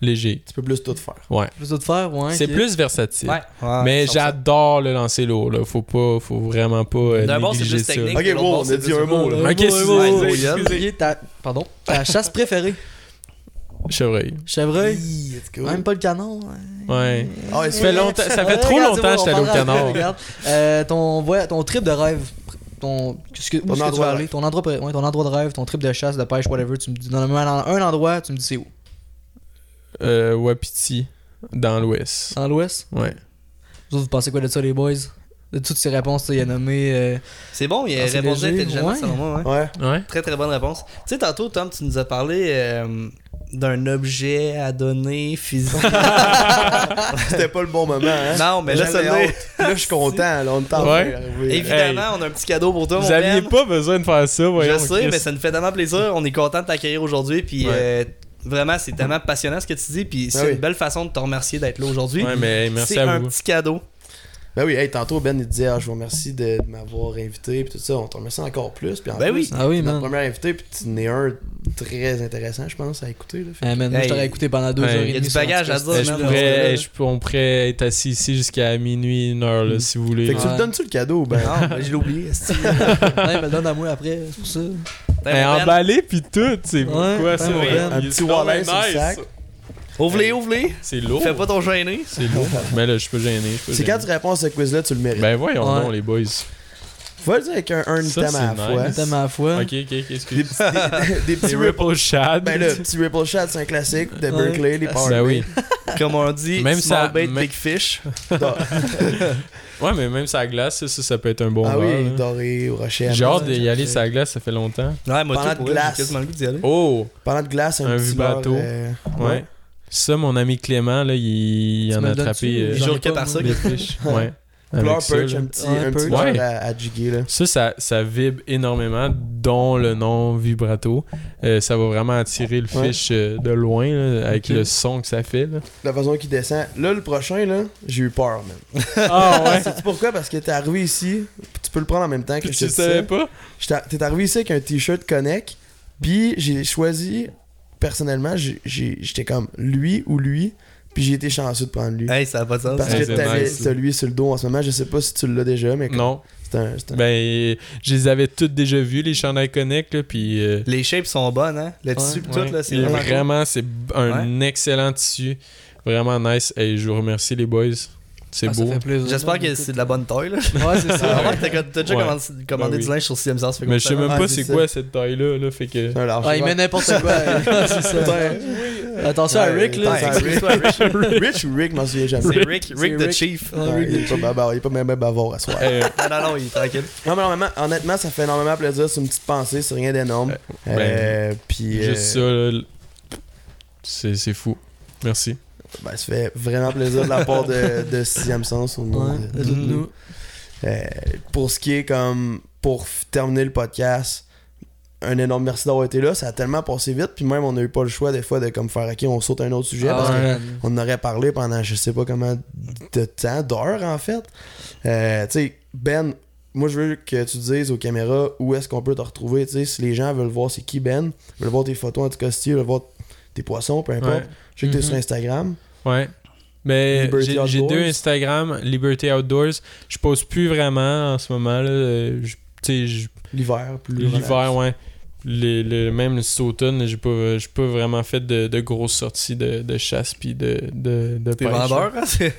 léger.
Tu peux plus tout faire.
Ouais.
Plus de faire, ouais.
C'est plus versatile.
Ouais. ouais,
Mais j'adore le lancer lourd, là. Faut pas, faut vraiment pas euh,
D'un c'est
négliger
plus
ça.
technique.
Ok, bon, on a dit un mot, là.
Ouais,
Ok,
ouais,
excusez,
ouais, ouais. Pardon? Ta chasse préférée?
Chevreuil.
Chevreuil?
Let's go.
Même pas le canon ouais.
Ouais.
Ouais,
Ça fait longtemps, ça fait
Ouais,
trop longtemps que j'étais allé au canard.
regarde. Euh, ton, voy- ton trip de rêve. Ton, que, où
Ton
est-ce que tu
endroit
vas aller?
rêve.
ton endroit, pré- ouais, ton endroit de rêve, ton trip de chasse, de pêche, whatever. Tu me dis, dans un, un endroit, tu me dis c'est où?
Euh, Wapiti, dans l'ouest.
Dans l'ouest?
Ouais.
Vous, autres, vous pensez quoi de ça, les boys? De toutes ces réponses, il y a nommé. euh,
C'est bon, il a
c'est
répondu intelligemment,
ouais.
selon moi. ouais.
Ouais.
Ouais.
Très très bonne réponse. Tu sais, tantôt, Tom, tu nous as parlé euh, d'un objet à donner physique. *laughs*
C'était pas le bon moment, hein?
non, mais là, ça.
Là, je suis content. Là, on est en train
Ouais.
Évidemment, on a un petit cadeau pour toi,
Vous
mon
aviez
Ben.
pas besoin de faire ça, voyons.
Je sais,
Chris.
mais ça nous fait tellement plaisir. On est content de t'accueillir aujourd'hui. Puis
Ouais.
euh, vraiment, c'est tellement passionnant ce que tu dis. Puis c'est
Ah oui.
une belle façon de te remercier d'être là aujourd'hui.
Ouais, mais merci
c'est
à
un
vous.
petit cadeau.
Ben oui, hey, tantôt Ben il disait ah, je vous remercie de, de m'avoir invité puis tout ça, on te remercie encore plus puis en
Ben
plus,
oui.
Ah oui,
notre premier invité puis tu n'es un très intéressant je pense à écouter là. Fait
Ah, man, moi, je t'aurais écouté pendant deux heures
Il y
a du bagage à dire,
Eh, je,
man.
pourrais,
Ouais.
eh, je- on pourrait être assis ici jusqu'à minuit, une heure, là,
Mm.
si vous voulez.
Fait que tu le donnes-tu le cadeau ben?
Non, ben, je l'ai oublié. *laughs*
me le donne à moi après, c'est pour ça.
Eh,
mon Ben.
emballé pis tout, c'est
Ouais,
quoi ça?
Un petit wallet sur le sac.
Ouvre-les, ouvre-les.
C'est lourd.
Fais pas ton gêné.
C'est lourd. Mais là, je peux gêner. je peux
c'est quand tu réponds à ce quiz là tu le mérites.
Ben voyons
Ouais.
donc, les boys.
Faut le dire avec un, un
Ça,
à la fois.
T'aimes à la fois.
Ok, ok, ok,
Des
excuse.
petits, des, des petits
Les
ripple
Ripple Shad.
ben là, petit ripple shot c'est un classique de
Ouais.
Berkeley les Power
Ben oui. *laughs*
Comme on dit,
Même
small
ça-
bait,
même-
big fish. *laughs* *laughs*
Ouais, mais même sa glace, ça, ça, peut être un bon
ah oui,
là.
doré rocher.
J'ai hâte d'y aller sa glace, ça fait longtemps.
Ouais, moi,
Pendant de glace.
j'ai quasiment le goût d'y aller.
Oh!
Pendant de glace un,
Un
petit euh,
Ouais. Ça, mon ami Clément, là, il, en a attrapé euh,
Il joue par *laughs* ça.
Ouais.
Perch, un petit,
Ouais,
un petit
Ouais.
à, à là.
Ça, ça, ça vibre énormément, dont le nom vibrato. Euh, ça va vraiment attirer le
Ouais.
fiche euh, de loin, là, avec le son que ça fait. Là.
La façon qu'il descend. Là, le prochain, là, j'ai eu peur, man.
Ah *laughs* ouais?
Sais-tu pourquoi? Parce que t'es arrivé ici, tu peux le prendre en même temps que
Puis
je te
savais pas?
T'es arrivé ici avec un t-shirt Connect, puis j'ai choisi, personnellement, j'étais comme lui ou lui, puis j'ai été chanceux de prendre lui.
Hey, ça a pas de sens.
Parce
Hey,
que
c'est
t'avais
nice.
t'as lui sur le dos en ce moment, je sais pas si tu l'as déjà, mais comme-
Non.
c'est un.
Ben, je les avais toutes déjà vus, les chandails Connect, là, puis... euh,
Les shapes sont bonnes, hein. Le tissu pis tout, là, c'est vraiment.
vraiment, c'est un excellent tissu. Vraiment nice. Et je vous remercie, les boys. C'est
Ah,
beau.
J'espère que c'est de la bonne taille, là.
Ouais, c'est
Ça *laughs* va, t'as déjà
Ouais.
commandé,
Ouais,
du
oui.
linge sur CM Sens.
Mais je sais même
Ah,
pas
c'est
quoi cette taille-là, là, fait que...
un large.
Ouais, il met n'importe quoi. *laughs* c'est ça. Attention à Rick, là.
Ouais, *laughs* Rich. Ou Rick, je m'en souviens jamais.
C'est Rick, Rick the
Rick.
Chief.
Ah,
Ouais,
Rick
il, est pas bavard, il est pas même bavard à soir.
Ah non, non, il est tranquille.
Non, mais honnêtement, honnêtement, ça fait énormément plaisir. C'est une petite pensée, c'est rien d'énorme.
ben,
Euh, puis. euh,
Juste ça, c'est fou. Merci.
Ben, ça fait vraiment plaisir de la part de, de Sixième Sens au nom
Ouais,
de-
de toutes
Mhm.
nous.
Euh, pour ce qui est comme pour terminer le podcast, un énorme merci d'avoir été là. Ça a tellement passé vite, puis même on n'a eu pas le choix des fois de comme faire ok, on saute un autre sujet
Ah
parce
ouais.
qu'on en aurait parlé pendant je sais pas comment de temps, d'heures en fait. Euh, tu sais, Ben, moi je veux que tu dises aux caméras où est-ce qu'on peut te retrouver. Tu sais, si les gens veulent voir c'est qui Ben, veulent voir tes photos en tout cas, veulent voir tes poissons, peu importe.
Ouais.
Je sais que t'es
Mhm.
sur Instagram.
Ouais. Mais j'ai deux Instagram, Liberty Outdoors. Je pose plus vraiment en ce moment. là. Je- je-
L'hiver, plus
l'hiver, ouais. Les, le- même cet automne, j'ai pas, j'ai pas vraiment fait de, de grosses sorties de, de chasse puis de, de, de
T'es
pêche.
vendeur, hein? c'est-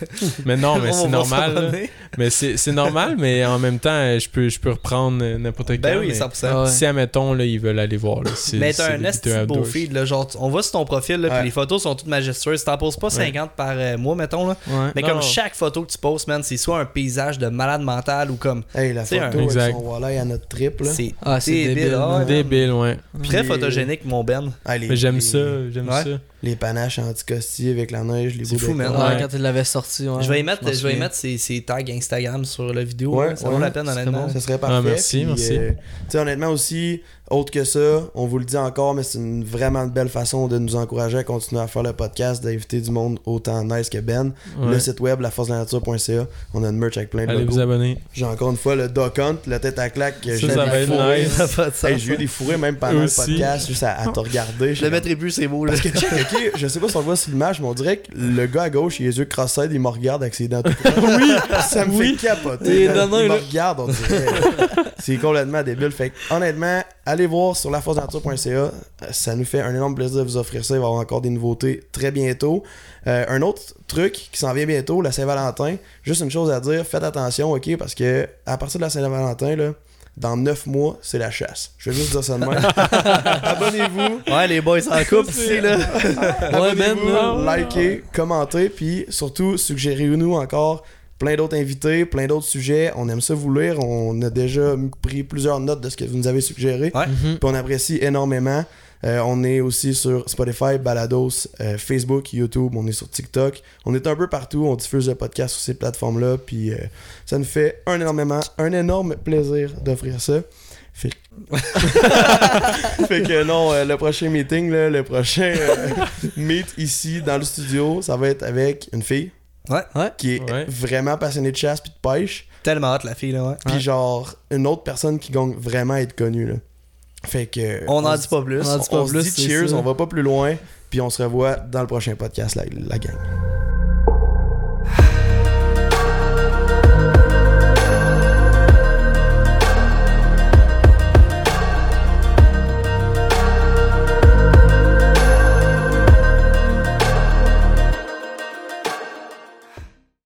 Mais non, *laughs* mais
On
c'est
va
normal. là. Mais c'est c'est normal, mais en même temps, je peux, je peux reprendre n'importe quand.
Ben oui,
mais
100%.
Ah ouais.
Si, admettons, là, ils veulent aller voir. Là, c'est-
Mais
c'est
t'as un
Liberty
esti de beau
Outdoors.
feed, là, genre, on voit sur ton profil, là,
Ouais.
les photos sont toutes majestueuses. T'en poses pas 50 par euh, mois, mettons, là.
Ouais.
Mais
Non,
comme chaque photo que tu postes, man, c'est soit un paysage de malade mental ou comme.
Hey, la
C'est
photo
un-
avec
Exact.
son walleye à notre trip là.
C'est
Ah, c'est
débile,
débile.
ah ouais.
Débile, ouais.
Très
Puis-
photogénique, mon Ben.
Ah, les-
Mais j'aime
les-
ça, j'aime
Ouais.
ça.
Les panaches anti-costi avec la neige, les
C'est fou, man.
Ouais, quand il l'avait sorti. ouais.
je vais y mettre, je vais y mettre ses, ses tags Instagram sur la vidéo.
Ouais,
ça
ouais,
vaut la peine, honnêtement.
bon.
Ça serait parfait.
Ah, merci,
Puis,
merci.
euh, honnêtement aussi, autre que ça, on vous le dit encore, mais c'est une vraiment belle façon de nous encourager à continuer à faire le podcast, d'inviter du monde autant nice que Ben.
Ouais.
Le site web, laforcelanature.ca, on a une merch avec plein de
Allez
logos.
vous abonner.
J'ai encore une fois le Doc Hunt, la tête à claque. que
Ça,
j'ai
ça va être nice.
J'ai eu des fourrés même pendant le podcast, juste à, à te regarder.
Je le mettrai plus, c'est beau. Là.
Je sais pas si on voit sur l'image, mais on dirait que le gars à gauche, il a les yeux cross-eyed, il me regarde avec ses dents toutes Oui! Ça me
Oui.
fait capoter. Il me regarde, on dirait. C'est complètement débile. Fait que, honnêtement, allez voir sur laforcenature.ca. Ça nous fait un énorme plaisir de vous offrir ça. Il va y avoir encore des nouveautés très bientôt. Euh, un autre truc qui s'en vient bientôt, la Saint-Valentin. Juste une chose à dire, faites attention, ok, parce que à partir de la Saint-Valentin, là, dans 9 mois, c'est la chasse. Je vais juste dire ça de même. *laughs* Abonnez-vous.
Ouais, les boys en couple ici, là.
Ouais,
Abonnez-vous,
là.
likez, commentez, puis surtout, suggérez-nous encore plein d'autres invités, plein d'autres sujets. On aime ça vous lire. On a déjà pris plusieurs notes de ce que vous nous avez suggéré.
Ouais.
Puis on apprécie énormément. Euh, on est aussi sur Spotify, Balados, euh, Facebook, YouTube, on est sur TikTok. On est un peu partout, on diffuse le podcast sur ces plateformes-là. Puis euh, ça nous fait un, énormément, un énorme plaisir d'offrir ça. Fait... *laughs* fait que non, euh, le prochain meeting, là, le prochain euh, meet ici dans le studio, ça va être avec une fille
Ouais.
qui est
Ouais.
vraiment passionnée de chasse puis de pêche.
Tellement hâte, la fille, là, ouais.
Puis genre, une autre personne qui gagne vraiment à être connue. Là. Fait que.
On n'en
se-
dit pas plus.
on en dit pas
on se
plus,
dit cheers,
ça.
on va pas plus loin. Puis on se revoit dans le prochain podcast, la, la gang.